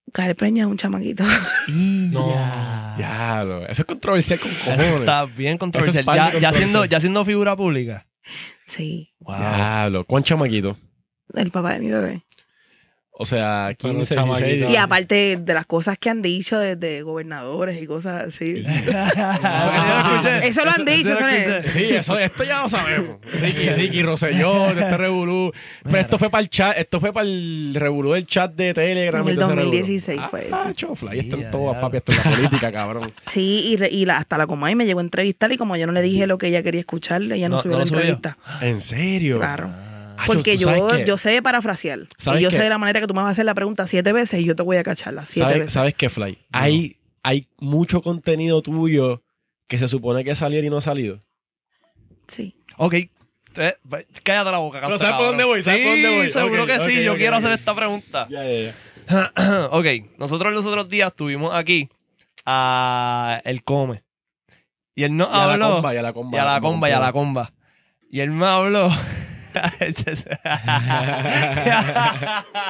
buscar preña a un chamaquito. No. Diablo, eso es controversial con Eso cojones. está bien controversial. Eso es Ya, ya, siendo, ya siendo figura pública. Sí, Wow. Diablo, ¿cuán chamaquito? el papá de mi bebé. O sea, Pero 15, chamaquito. 16. Y aparte de las cosas que han dicho desde gobernadores y cosas así. Eso, eso lo escuché. Eso lo han dicho, lo eso. Sí, eso, esto ya lo sabemos. Ricky, Ricky Rosselló, de este revolú. Pero esto fue para el chat, esto fue para el revolú del chat de Telegram. En el y todo ese revolú. 2016 fue Ah, eso. chofla, ahí están todas, papi, esto es la política, cabrón. Sí, y, re- y la- hasta la Comay me llegó a entrevistar y como yo no le dije lo que ella quería escucharle, ella no, No- subió no la subió. entrevista. ¿En serio? Claro. Acho, Porque ¿tú yo, yo sé de parafrasear. ¿Sabes Y yo qué? sé de la manera que tú me vas a hacer la pregunta siete veces y yo te voy a cacharla siete ¿Sabes, veces. ¿Sabes qué, Fly? Hay, hay mucho contenido tuyo que se supone que saliera y no ha salido. Sí. Ok. Eh, ve- cállate la boca, Pero ¿sabes por dónde voy? ¿Sabes sí, por dónde voy? seguro que sí. Yo quiero hacer esta pregunta. Ya, ya, ya. ok, nosotros los otros días estuvimos aquí a El Come. Y él nos Y a la comba, y a la comba. y a la comba, y a la comba. Y él me habló.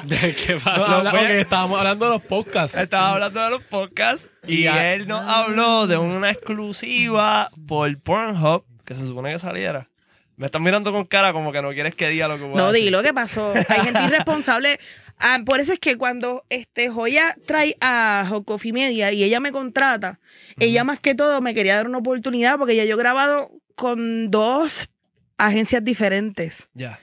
¿Qué No, pasó? habla- pues- estábamos hablando de los podcasts. Estaba hablando de los podcasts y, Y a- él nos habló de una exclusiva por Pornhub que se supone que saliera. Me están mirando con cara como que no quieres que diga lo que voy a No, decir. di lo que pasó. Hay gente irresponsable. Ah, por eso es que cuando este Joya trae a Jocofi Media y ella me contrata, ella más que todo me quería dar una oportunidad porque ya yo he grabado con dos agencias diferentes Ya.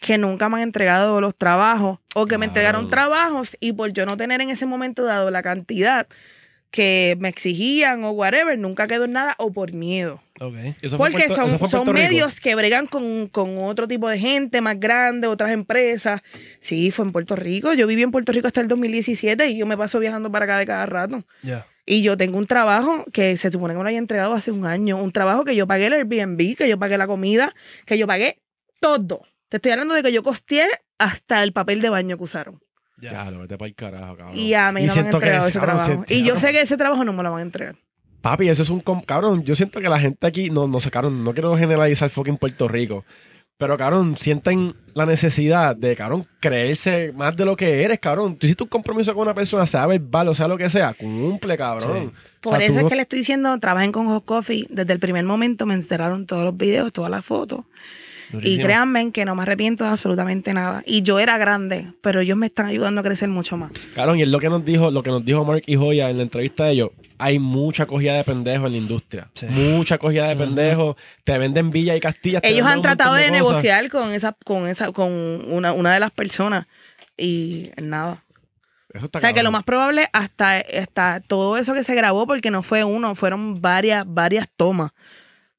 que nunca me han entregado los trabajos o que me entregaron trabajos y por yo no tener en ese momento dado la cantidad que me exigían o whatever, nunca quedó en nada o por miedo. Ok. Eso fue en Porque Puerto- son, son medios que bregan con, con otro tipo de gente más grande, otras empresas. Sí, fue en Puerto Rico. Yo viví en Puerto Rico hasta el 2017 y yo me paso viajando para acá de cada rato. Ya. Y yo tengo un trabajo que se supone que me lo haya entregado hace un año. Un trabajo que yo pagué el Airbnb, que yo pagué la comida, que yo pagué todo. Te estoy hablando de que yo costeé hasta el papel de baño que usaron. Ya. Ya, lo vete para el carajo, cabrón. Y a mí Y no me han entregado ese cabrón trabajo. se- Y yo sé que ese trabajo no me lo van a entregar. Papi, eso es un... Cabrón, yo siento que la gente aquí... No, no sé, cabrón, no quiero generalizar fucking Puerto Rico. Pero, cabrón, sienten la necesidad de, cabrón, creerse más de lo que eres, cabrón. Tú hiciste un compromiso con una persona, sea verbal o sea lo que sea, cumple, cabrón. Por O sea, eso tú es que le estoy diciendo, trabajen con Hot Coffee. Desde el primer momento me encerraron todos los videos, todas las fotos. Y créanme que no me arrepiento de absolutamente nada. Y yo era grande, pero ellos me están ayudando a crecer mucho más. Cabrón, y es lo que nos dijo, lo que nos dijo Mark y Joya en la entrevista de ellos. Hay mucha cogida de pendejos en la industria. Sí. Mucha cogida de pendejos. Te venden Villa y Castilla. Ellos han tratado de, negociar con esa, con esa, con una, una de las personas y nada. Eso está O sea que lo más probable hasta, hasta todo eso que se grabó, porque no fue uno, fueron varias, varias tomas.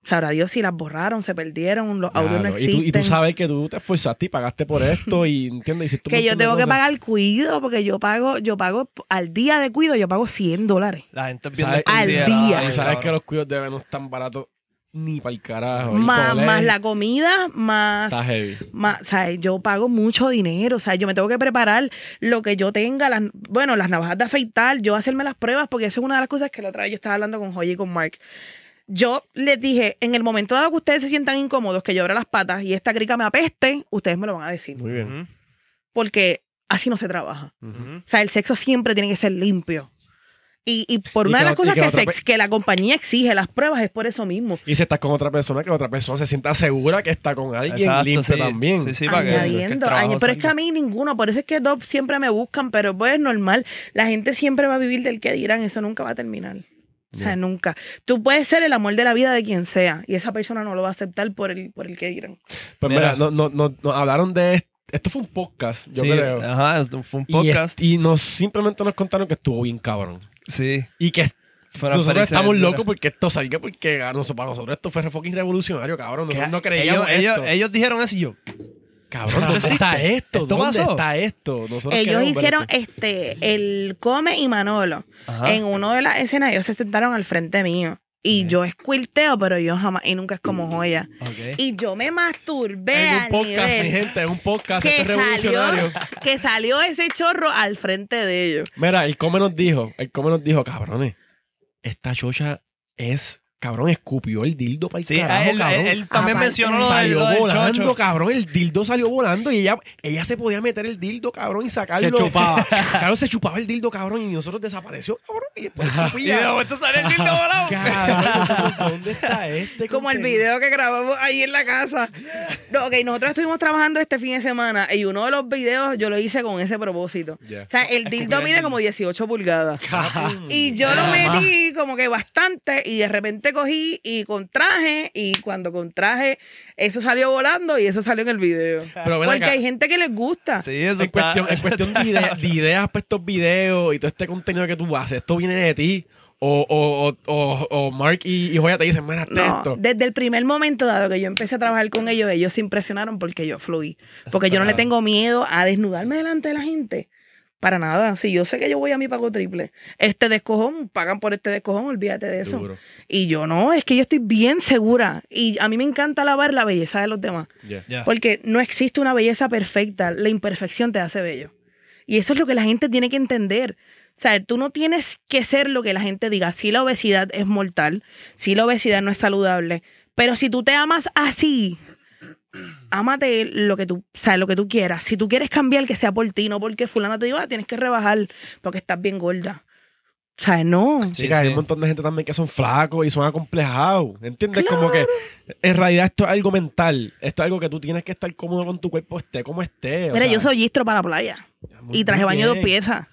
Sabrá Dios si las borraron, se perdieron, los audios no y, existen. tú, y tú sabes que tú te esforzaste y pagaste por esto y entiendes. Que yo tengo que pagar cuido, porque yo pago, yo pago al día de cuido, yo pago 100 dólares. La gente ¿Sabes? Al día. Y sabes que los cuidos de no están baratos ni para el carajo. Más, más la comida, más, Está heavy. más, o sea, yo pago mucho dinero, o sea, yo me tengo que preparar lo que yo tenga, las, bueno, las navajas de afeitar, yo hacerme las pruebas, porque eso es una de las cosas que la otra vez yo estaba hablando con Joy y con Mark. Yo les dije, en el momento dado que ustedes se sientan incómodos, que yo abra las patas y esta crica me apeste, ustedes me lo van a decir, Muy bien. Porque así no se trabaja. O sea, el sexo siempre tiene que ser limpio. Y, y por Y una que de las cosas que que, se que la compañía exige, las pruebas, es por eso mismo. Y si estás con otra persona, que otra persona se sienta segura que está con alguien Exacto, limpio sí. también. Sí, sí, para que- que añadiendo. trabajo añ- pero es que a mí ninguno, por eso es que dos siempre me buscan, pero pues es normal. La gente siempre va a vivir del que dirán, eso nunca va a terminar. O sea, nunca. Tú puedes ser el amor de la vida de quien sea y esa persona no lo va a aceptar por el, por el que dirán. Pues Mira. mira, no, no, no, no, hablaron de esto. Esto fue un podcast, yo Sí, creo. Ajá, esto fue un podcast. Y, nos simplemente nos contaron que estuvo bien cabrón. Sí. Y que nosotros estamos dura. locos porque esto salga, porque nosotros, para nosotros esto fue fucking revolucionario, cabrón. Que Nosotros no ellos, creíamos ellos, esto. ellos dijeron eso y yo. Cabrón, ¿dónde está esto? ¿Esto ¿Dónde pasó? está esto? Nosotros Ellos hicieron este, el Come y Manolo. Ajá. En uno de las escenas ellos se sentaron al frente mío. Y yo escuilteo, pero yo jamás, y nunca es como joya. Y yo me masturbé En al un podcast, nivel mi gente, en un podcast, que este es revolucionario. salió, que salió ese chorro al frente de ellos. Mira, el come nos dijo, el come nos dijo, cabrones, esta chocha es cabrón, escupió el dildo para el Sí, carajo, él, cabrón. él- él también Aparte, mencionó lo del, salió lo del volando, chocho. cabrón. El dildo salió volando y ella, ella se podía meter el dildo, cabrón, y sacarlo. Se chupaba. Claro, se chupaba el dildo, cabrón, y nosotros desapareció, cabrón. Y después Y de momento sale el dildo volado. Cabrón, ¿dónde está este? Como el video que grabamos ahí en la casa. No, ok, nosotros estuvimos trabajando este fin de semana y uno de los videos yo lo hice con ese propósito. Ya. O sea, el dildo mide como 18 pulgadas. Y yo lo metí como que bastante y de repente cogí y contraje y cuando contraje eso salió volando y eso salió en el video. Pero Porque acá. hay gente que les gusta. Sí, eso en está- cuestión, en cuestión de, ide- de ideas para estos videos y todo este contenido que tú haces, ¿esto viene de ti? O, o, o, o, o Mark y, y Joya te dicen, mira, No, esto. desde el primer momento dado que yo empecé a trabajar con ellos, ellos se impresionaron porque yo fluí. Porque yo no le tengo miedo a desnudarme delante de la gente. Para nada. Si yo sé que yo voy a mi pago triple, este descojón, pagan por este descojón, olvídate de eso. Duro. Y yo no, es que yo estoy bien segura. Y a mí me encanta alabar la belleza de los demás. Porque no existe una belleza perfecta. La imperfección te hace bello. Y eso es lo que la gente tiene que entender. O sea, tú no tienes que ser lo que la gente diga. Sí, la obesidad es mortal. Sí, la obesidad no es saludable. Pero si tú te amas así, ámate lo que tú, sea, lo que tú quieras. Si tú quieres cambiar, que sea por ti, no porque fulana te diga, ah, tienes que rebajar porque estás bien gorda. O sea, no. Sí, Chicas, hay sí. un montón de gente también que son flacos y son acomplejados. ¿Entiendes? Como que en realidad esto es algo mental. Esto es algo que tú tienes que estar cómodo con tu cuerpo, esté como esté. o Mira, sea, yo soy gistro para la playa. Y traje baño de dos piezas.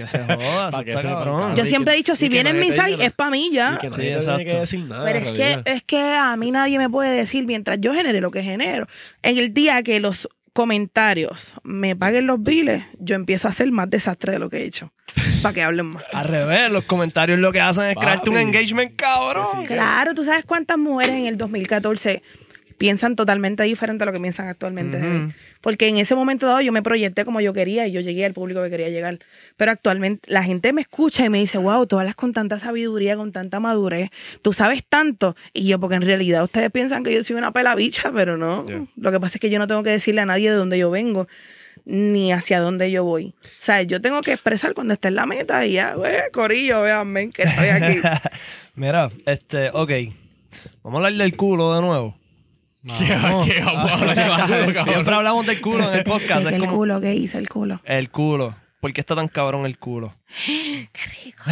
Que se joda, que está cabrón. Yo siempre he dicho, si viene en mi es para mí ya. Y que nadie Sí, te tiene que decir nada. Pero es que, es que a mí nadie me puede decir, mientras yo genere lo que genero, en el día que los comentarios me paguen los biles, yo empiezo a hacer más desastre de lo que he hecho. Para que hablen más. Al revés, los comentarios lo que hacen es crearte un engagement cabrón. Sí. Claro, tú sabes cuántas mujeres en el 2014 piensan totalmente diferente a lo que piensan actualmente. de mí. Porque en ese momento dado yo me proyecté como yo quería y yo llegué al público que quería llegar. Pero actualmente la gente me escucha y me dice, wow, tú hablas con tanta sabiduría, con tanta madurez, tú sabes tanto. Y yo, porque en realidad ustedes piensan que yo soy una pela bicha, pero no. Lo que pasa es que yo no tengo que decirle a nadie de dónde yo vengo ni hacia dónde yo voy. O sea, yo tengo que expresar cuando esté en la meta y ya, güey, corillo, véanme que estoy aquí. Mira, este, ok. Vamos a hablar del culo de nuevo. ¿Qué, Vamos. qué vamos a hablar de culo, cabrón? Siempre hablamos del culo en el podcast. el como culo, ¿qué hice el culo? el culo. ¿Por qué está tan cabrón el culo?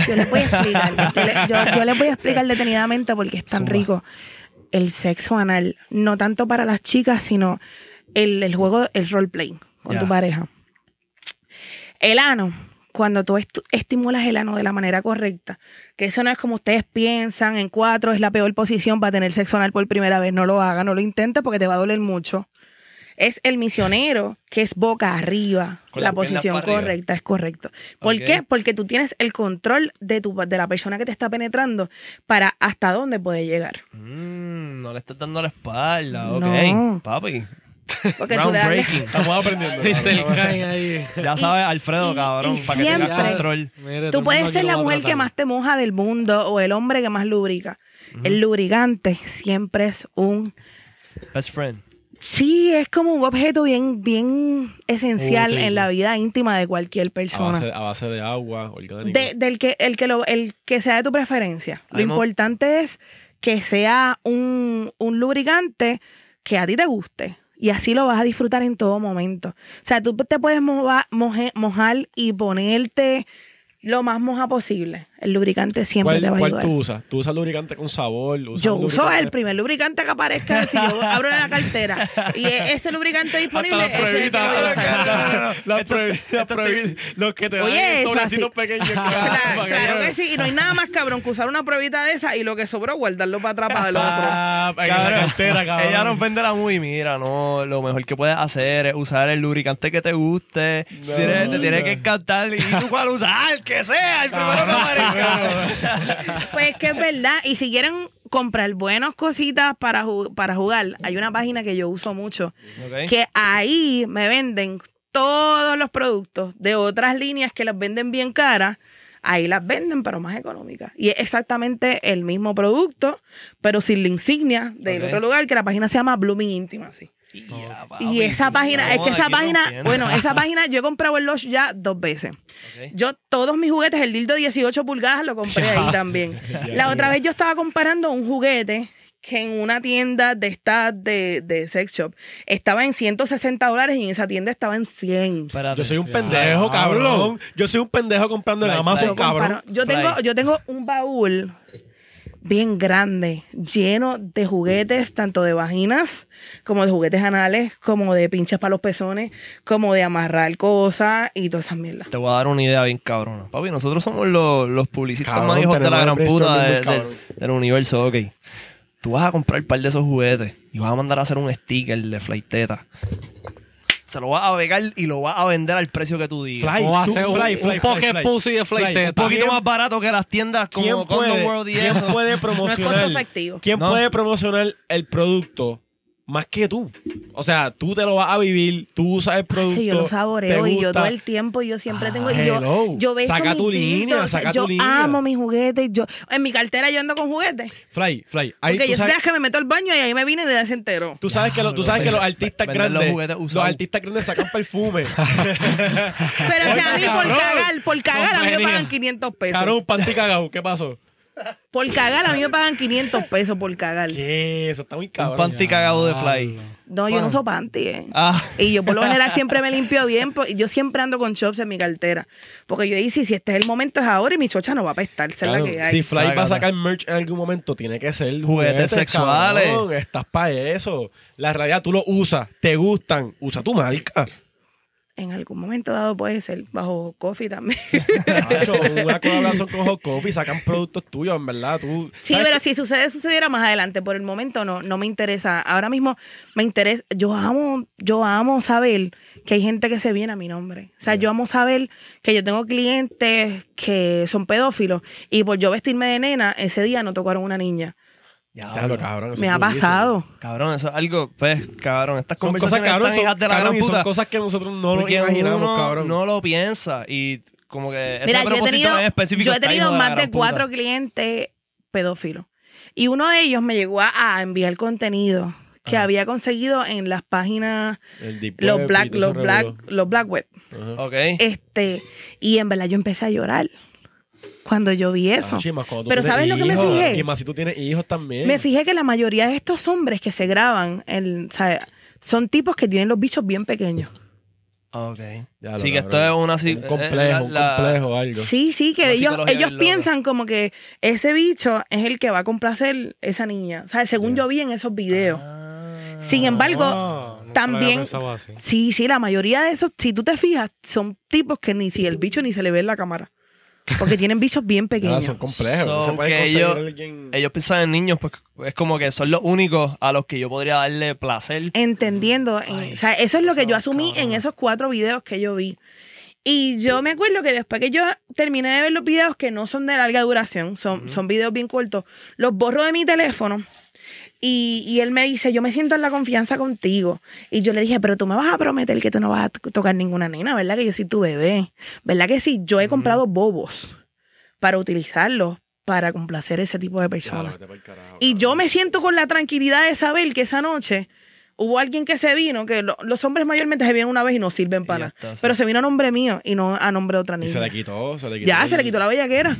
Yo les voy a explicar. Yo, le- yo- yo les voy a explicar detenidamente porque es tan rico. El sexo anal, no tanto para las chicas, sino el, el juego, el roleplay con tu pareja. El ano, cuando tú estimulas el ano de la manera correcta, que eso no es como ustedes piensan, en cuatro es la peor posición para tener sexo anal por primera vez, no lo haga, no lo intentes porque te va a doler mucho. Es el misionero, que es boca arriba, Con la posición arriba. correcta, es correcto. ¿Por qué? Porque tú tienes el control de, tu, de la persona que te está penetrando para hasta dónde puede llegar. Mm, no le estás dando la espalda, ok. No. Papi. Porque tú le das- Groundbreaking. Estamos aprendiendo. Viste el Kai ahí. Ya sabes, Alfredo, y- cabrón, y para que tengas siempre- control. Mire, todo Tú el puedes mundo ser aquí la lo va a mujer que tratar. más te moja del mundo o el hombre que más lubrica. El lubricante siempre es un... Best friend. Sí, es como un objeto bien, bien esencial Útil. en la vida íntima de cualquier A persona. base, a base de agua orgánica. De- del que, el, que lo, el que sea de tu preferencia. Lo Ay, mo- importante es que sea un, un lubricante que a ti te guste. Y así lo vas a disfrutar en todo momento. O sea, tú te puedes moje- mojar y ponerte lo más moja posible. El lubricante siempre ¿Cuál, te va a cuál ayudar. tú usas? ¿Tú usas lubricante con sabor? ¿Usas Yo uso el primer lubricante que aparezca si yo abro la cartera y e- ese lubricante disponible Hasta las ese es el que voy a pruebitas. usar. Las pruebitas, Los que te Oye, dan eso sobrecitos pequeños. Claro, claro que sí, y no hay nada más cabrón que usar una pruebita de esa y lo que sobró guardarlo para atrás para el otro. Ah, en la cartera, cabrón. Ella nos vende la muy, mira, no, lo mejor que puedes hacer es usar el lubricante que te guste. Tienes- te tienes que encantar. ¿Y tú cuál usas? Que sea, el primero que aparezca. Pues que es verdad. Y si quieren comprar buenas cositas para, para jugar, hay una página que yo uso mucho, que ahí me venden todos los productos de otras líneas que las venden bien caras. Ahí las venden, pero más económicas. Y es exactamente el mismo producto, pero sin la insignia del otro lugar, que la página se llama Blooming Intimacy. Ya, Y esa página, es que esa página, bueno, esa página yo he comprado el Lush ya dos veces. Yo todos mis juguetes, el dildo 18 pulgadas lo compré ahí también. La otra vez yo estaba comparando un juguete que en una tienda de esta de, de sex shop estaba en 160 dólares y en esa tienda estaba en 100. Espérate. Yo soy un pendejo, cabrón. cabrón. Yo soy un pendejo comprando en Amazon, fly. cabrón. Yo tengo, yo tengo un baúl bien grande, lleno de juguetes, tanto de vaginas, como de juguetes anales, como de pinches para los pezones, como de amarrar cosas y todas esas mierdas. Te voy a dar una idea bien cabrona. Papi, nosotros somos los, los publicistas Cabrón, más hijos de la gran puta de- de- del universo. Ok. Tú vas a comprar un par de esos juguetes y vas a mandar a hacer un sticker de flighteta. Se lo vas a pegar y lo vas a vender al precio que tú digas. Fly, O un, fly, un fly, pocket fly, fly. pussy de Fly, flight Un poquito más barato que las tiendas ¿Quién como Condom World y quién eso. puede No es costo promocionar? ¿Quién No. puede promocionar el producto más que tú? O sea, tú te lo vas a vivir, tú usas el producto. Sí, yo lo saboreo te y yo gusta. todo el tiempo yo siempre tengo Ah, yo, hello. yo beso Saca tu línea, saca yo tu línea. amo mis juguetes, yo en mi cartera yo ando con juguetes. Fly, Fly. Ahí Porque tú yo sabes, sabes que me meto al baño y ahí me vine de ese entero. tú sabes que, lo- tú sabes que los artistas los grandes, juguetes los, artistas grandes sacan perfume. Pero si a mí por cagar, por cagar a mí me pagan 500 pesos. Cabrón, un panty cagao. ¿Qué pasó? Por cagar a mí me pagan 500 pesos por cagar. ¿Qué? Eso está muy Un cabrón. panty cagado de fly. No, yo no soy panty, eh. Ah. Y yo por lo general siempre me limpio bien, pues, y yo siempre ando con chops en mi cartera. Porque yo dije, si este es el momento es ahora y mi chocha no va a la que hay. si Fly va a sacar merch en algún momento, tiene que ser Juguetes sexuales. cabrón. Estás para eso. La realidad, tú lo usas, te gustan, usa tu marca. En algún momento dado puede ser bajo coffee también. Nacho, una colaboración con Hot Coffee, sacan productos tuyos, en verdad. Tú, Sí, ¿sabes pero si sucede, sucediera más adelante. Por el momento no, no me interesa. Ahora mismo me interesa. Yo amo, yo amo saber que hay gente que se viene a mi nombre. O sea, yo amo saber que yo tengo clientes que son pedófilos y por yo vestirme de nena, ese día no tocaron una niña. Claro, cabrón. eso Me es ha pasado. Cabrón, eso es algo, pues, cabrón, estas Son cosas, cabrón, están son, hijas de la cabrón, gran y son puta. cosas que nosotros no lo porque imaginamos, uno cabrón. no lo piensa y como que ese Mira, yo he propósito tenido, en específico yo he tenido de más de puta. cuatro clientes pedófilos. Y uno de ellos me llegó a, a enviar contenido que Ajá. había conseguido en las páginas, los black, los black, los black web. Ajá. Ok. Este, y en verdad yo empecé a llorar cuando yo vi eso. Ah, Pero ¿sabes lo que me fijé? Y más si tú tienes hijos también. Me fijé que la mayoría de estos hombres que se graban, en, sea, son tipos que tienen los bichos bien pequeños. Ok. Ya lo sí, que esto es una... si- un eh, complejo, la- un la- complejo, algo. Sí, sí, que Una ellos, ellos piensan como que ese bicho es el que va a complacer esa niña. O sea, según yo vi en esos videos. Ah. Sin embargo, Ah, también- así. Sí, sí, la mayoría de esos, si tú te fijas, son tipos que ni si el bicho ni se le ve en la cámara. Porque tienen bichos bien Ah, pequeños. son complejos. So no se puede que conseguir ellos- alguien- Ellos piensan en niños, pues es como que son los únicos a los que yo podría darle placer. entendiendo. en- Ay, o sea, eso es lo que yo asumí cabrón. en esos cuatro videos que yo vi. Y yo me acuerdo que después que yo terminé de ver los videos que no son de larga duración, son, son videos bien cortos, los borro de mi teléfono. Y, y él me dice, yo me siento en la confianza contigo. Y yo le dije, pero tú me vas a prometer que tú no vas a to- tocar ninguna nena, ¿verdad? Que yo soy tu bebé. ¿Verdad que sí? Yo he comprado bobos para utilizarlos para complacer ese tipo de personas. carajo, Y yo me siento con la tranquilidad de saber que esa noche hubo alguien que se vino, que lo- los hombres mayormente se vienen una vez y no sirven Y para nada. Pero se vino a nombre mío y no a nombre de otra Y niña. se le quitó, se le quitó. ya, se le quitó la bellaquera.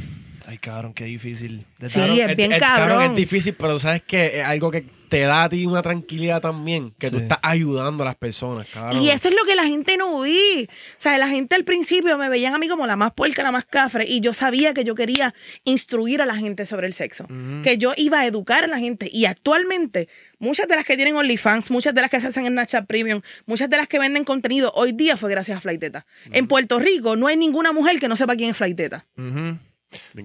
Ay, cabrón, qué difícil. De Sí, es bien cabrón, cabrón. Es difícil, pero sabes que es algo que te da a ti una tranquilidad también, que tú estás ayudando a las personas, cabrón. Y eso es lo que la gente no vi. O sea, la gente al principio me veían a mí como la más puerca, la más cafre, y yo sabía que yo quería instruir a la gente sobre el sexo. Ujú. Que yo iba a educar a la gente. Y actualmente, muchas de las que tienen OnlyFans, muchas de las que se hacen en Snapchat Premium, muchas de las que venden contenido, hoy día fue gracias a Flighteta. En Puerto Rico no hay ninguna mujer que no sepa quién es. Me encanta.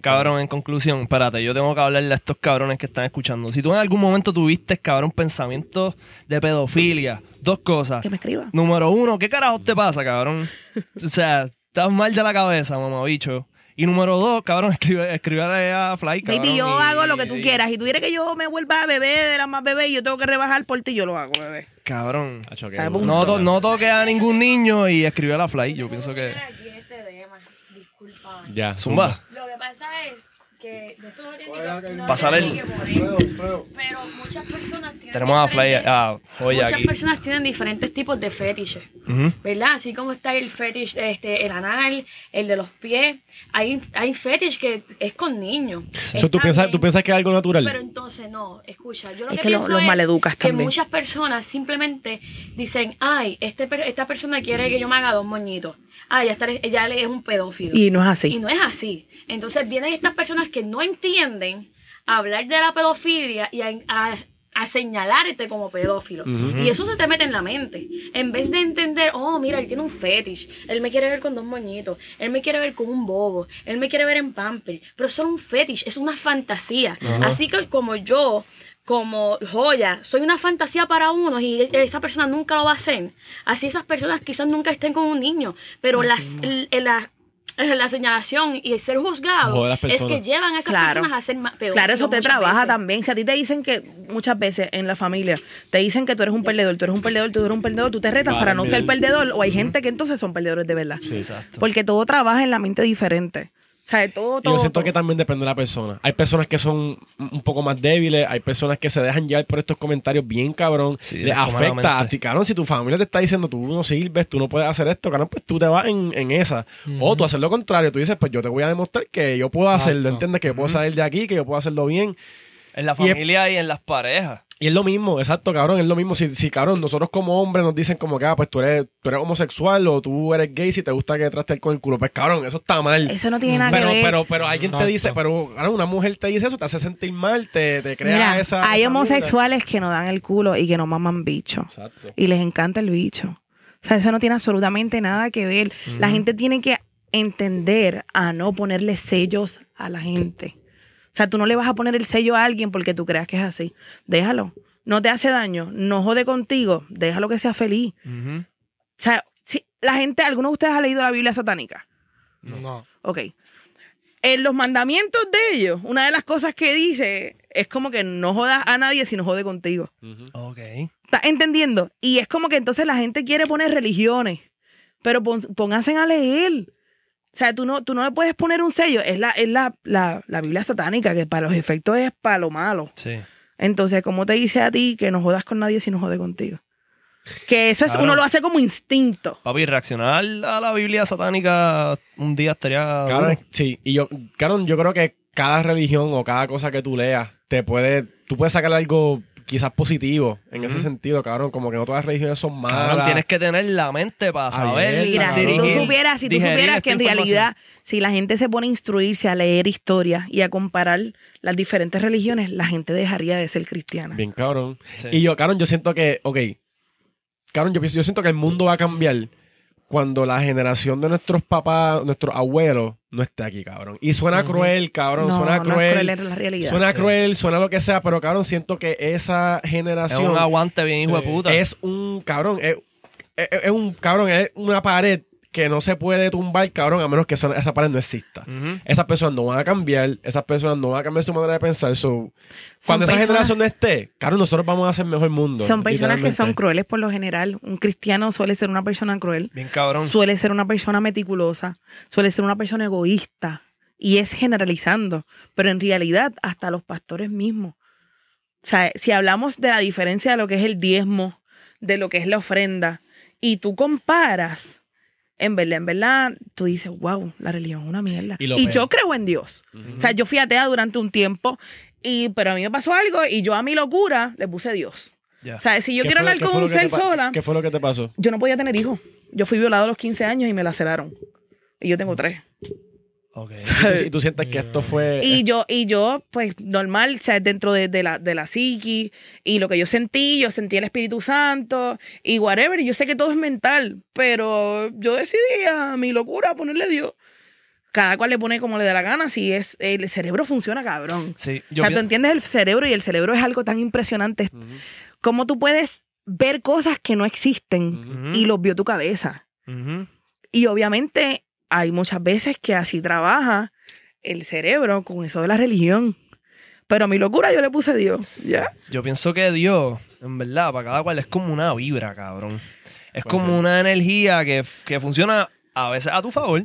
Cabrón, en conclusión, espérate, yo tengo que hablarle a estos cabrones que están escuchando. Si tú en algún momento tuviste, cabrón, pensamientos de pedofilia, dos cosas. Que me escriba. Número uno, ¿qué carajo te pasa, cabrón? O sea, estás mal de la cabeza, mamabicho. Y número dos, cabrón, escribe, escribirle a Fly, cabrón. Baby, yo y- hago lo que tú y- quieras. Y tú quieres que yo me vuelva bebé de la más bebé y yo tengo que rebajar por ti, yo lo hago, bebé. Cabrón. No, to- no toques a ningún niño y escribe a la Fly. Yo pienso que... Ya, Zumba. Lo que pasa es que esto no tiene que- no el- que. Pero muchas personas tienen Tenemos a Fly, a Joya Muchas aquí. personas tienen diferentes tipos de fetiches. ¿verdad? Así como está el fetish, este, el anal, el de los pies. Hay, hay fetish que es con niños. Eso, ¿tú, piensas. ¿Tú piensas que es algo natural? Pero entonces no, escucha, yo lo Es que, que lo- pienso los es maleducas que también. muchas personas simplemente dicen, ay, este, per- esta persona quiere que yo me haga dos moñitos. Ay, ya, está, ella es un pedófilo. Y no es así. Y no es así. Entonces vienen estas personas que no entienden a hablar de la pedofilia y a, a- a señalarte como pedófilo. Y eso se te mete en la mente. En vez de entender, oh, mira, él tiene un fetish, él me quiere ver con dos moñitos, él me quiere ver con un bobo, él me quiere ver en pamper, pero es solo un fetish, es una fantasía. Así que como yo como joya, soy una fantasía para unos y esa persona nunca lo va a hacer. Así esas personas quizás nunca estén con un niño, pero las, la, la señalación y el ser juzgado es que llevan a esas Claro. personas a ser ma- pedófilos Claro, eso te trabaja veces. también. Si a ti te dicen que muchas veces en la familia te dicen que tú eres un perdedor, tú eres un perdedor, tú eres un perdedor, tú te retas Vale, para no ser perdedor, o hay gente que entonces son perdedores de verdad. Exacto. Porque todo trabaja en la mente diferente. O sea, todo, Y todo. yo siento todo. que también depende de la persona. Hay personas que son un poco más débiles, hay personas que se dejan llevar por estos comentarios bien cabrón. Sí, les afecta a ti, cabrón. Si tu familia te está diciendo tú no sirves, tú no puedes hacer esto, cabrón, pues tú te vas en, en esa. O tú haces lo contrario, tú dices, pues yo te voy a demostrar que yo puedo hacerlo. ¿entiendes? Que yo puedo salir de aquí, que yo puedo hacerlo bien. En la Y es- familia y en las parejas. Y es lo mismo, exacto, cabrón, es lo mismo. Si, si cabrón, nosotros como hombres nos dicen como que, ah, pues tú eres, tú eres homosexual o tú eres gay si te gusta que traste con el culo. Pues cabrón, eso está mal. Eso no tiene nada Pero, que ver. pero, pero alguien te dice, pero claro, una mujer te dice eso, te hace sentir mal, te, te crea Mira, esa. hay esa homosexuales que no dan el culo y que no maman bicho. Exacto. Y les encanta el bicho. O sea, eso no tiene absolutamente nada que ver. La gente tiene que entender a no ponerle sellos a la gente. O sea, tú no le vas a poner el sello a alguien porque tú creas que es así. Déjalo. No te hace daño, no jode contigo, déjalo que sea feliz. O sea, si la gente, ¿alguno de ustedes ha leído la Biblia satánica? No. Ok. En los mandamientos de ellos, una de las cosas que dice es como que no jodas a nadie si no jode contigo. Ok. ¿Estás entendiendo? Y es como que entonces la gente quiere poner religiones, pero pon- pónganse a leer. O sea, tú no, tú no le puedes poner un sello. Es, la, es la, la, la Biblia satánica, que para los efectos es para lo malo. Sí. Entonces, ¿cómo te dice a ti que no jodas con nadie si no jode contigo? Que eso es, Claro. uno lo hace como instinto. Papi, reaccionar a la Biblia satánica un día estaría. Sí, y yo, cabrón, yo creo que cada religión o cada cosa que tú leas te puede, tú puedes sacar algo quizás positivo en ese sentido, cabrón, como que no todas las religiones son malas. Cabrón, tienes que tener la mente para saber. Mira, si tú supieras, si tú supieras que en realidad, si la gente se pone a instruirse, a leer historias y a comparar las diferentes religiones, la gente dejaría de ser cristiana. Bien, cabrón. Sí. Y yo, cabrón, yo siento que, ok, cabrón, yo, pienso- yo siento que el mundo va a cambiar cuando la generación de nuestros papás, nuestros abuelos, no esté aquí, cabrón. Y suena cruel, cabrón, no, suena no cruel. es cruel en la realidad. Suena Sí. cruel, suena lo que sea, pero cabrón, siento que esa es generación un aguante bien hijo de puta. es un cabrón, es, es- es un cabrón, es una pared que no se puede tumbar, cabrón, a menos que esa, esa pared no exista. Ujú. Esas personas no van a cambiar, esas personas no van a cambiar su manera de pensar. So, cuando esa generación no esté, cabrón, nosotros vamos a hacer mejor mundo. Son personas que son crueles por lo general. Un cristiano suele ser una persona cruel, Bien cabrón. suele ser una persona meticulosa, suele ser una persona egoísta. Y es generalizando. Pero en realidad, hasta los pastores mismos. O sea, si hablamos de la diferencia de lo que es el diezmo, de lo que es la ofrenda, y tú comparas, en verdad, en verdad, tú dices, wow, la religión es una mierda. Y yo creo en Dios. O sea, yo fui atea durante un tiempo, y, pero a mí me pasó algo y yo a mi locura le puse Dios. O sea, si yo ¿Qué quiero hablar con un ser sola, ¿Qué fue lo que te pasó? yo no podía tener hijos. Yo fui violado a los 15 años y me laceraron. Y yo tengo tres. Ok. Y tú, y tú sientes que esto fue... Y yo, y yo, pues, normal, o sea, dentro de, de la, de la psiqui, y lo que yo sentí, yo sentí el Espíritu Santo, y whatever, y yo sé que todo es mental, pero yo decidí a mi locura ponerle Dios. Cada cual le pone como le da la gana, si es, el cerebro funciona cabrón. Sí, O yo sea, tú entiendes el cerebro y el cerebro es algo tan impresionante. Ujú. Cómo tú puedes ver cosas que no existen Ujú. y los vio tu cabeza. Ujú. Y obviamente hay muchas veces que así trabaja el cerebro con eso de la religión. Pero a mi locura yo le puse Dios. ¿Ya? Yo pienso que Dios, en verdad, para cada cual es como una vibra, cabrón. Es como ser. una energía que, que funciona a veces a tu favor,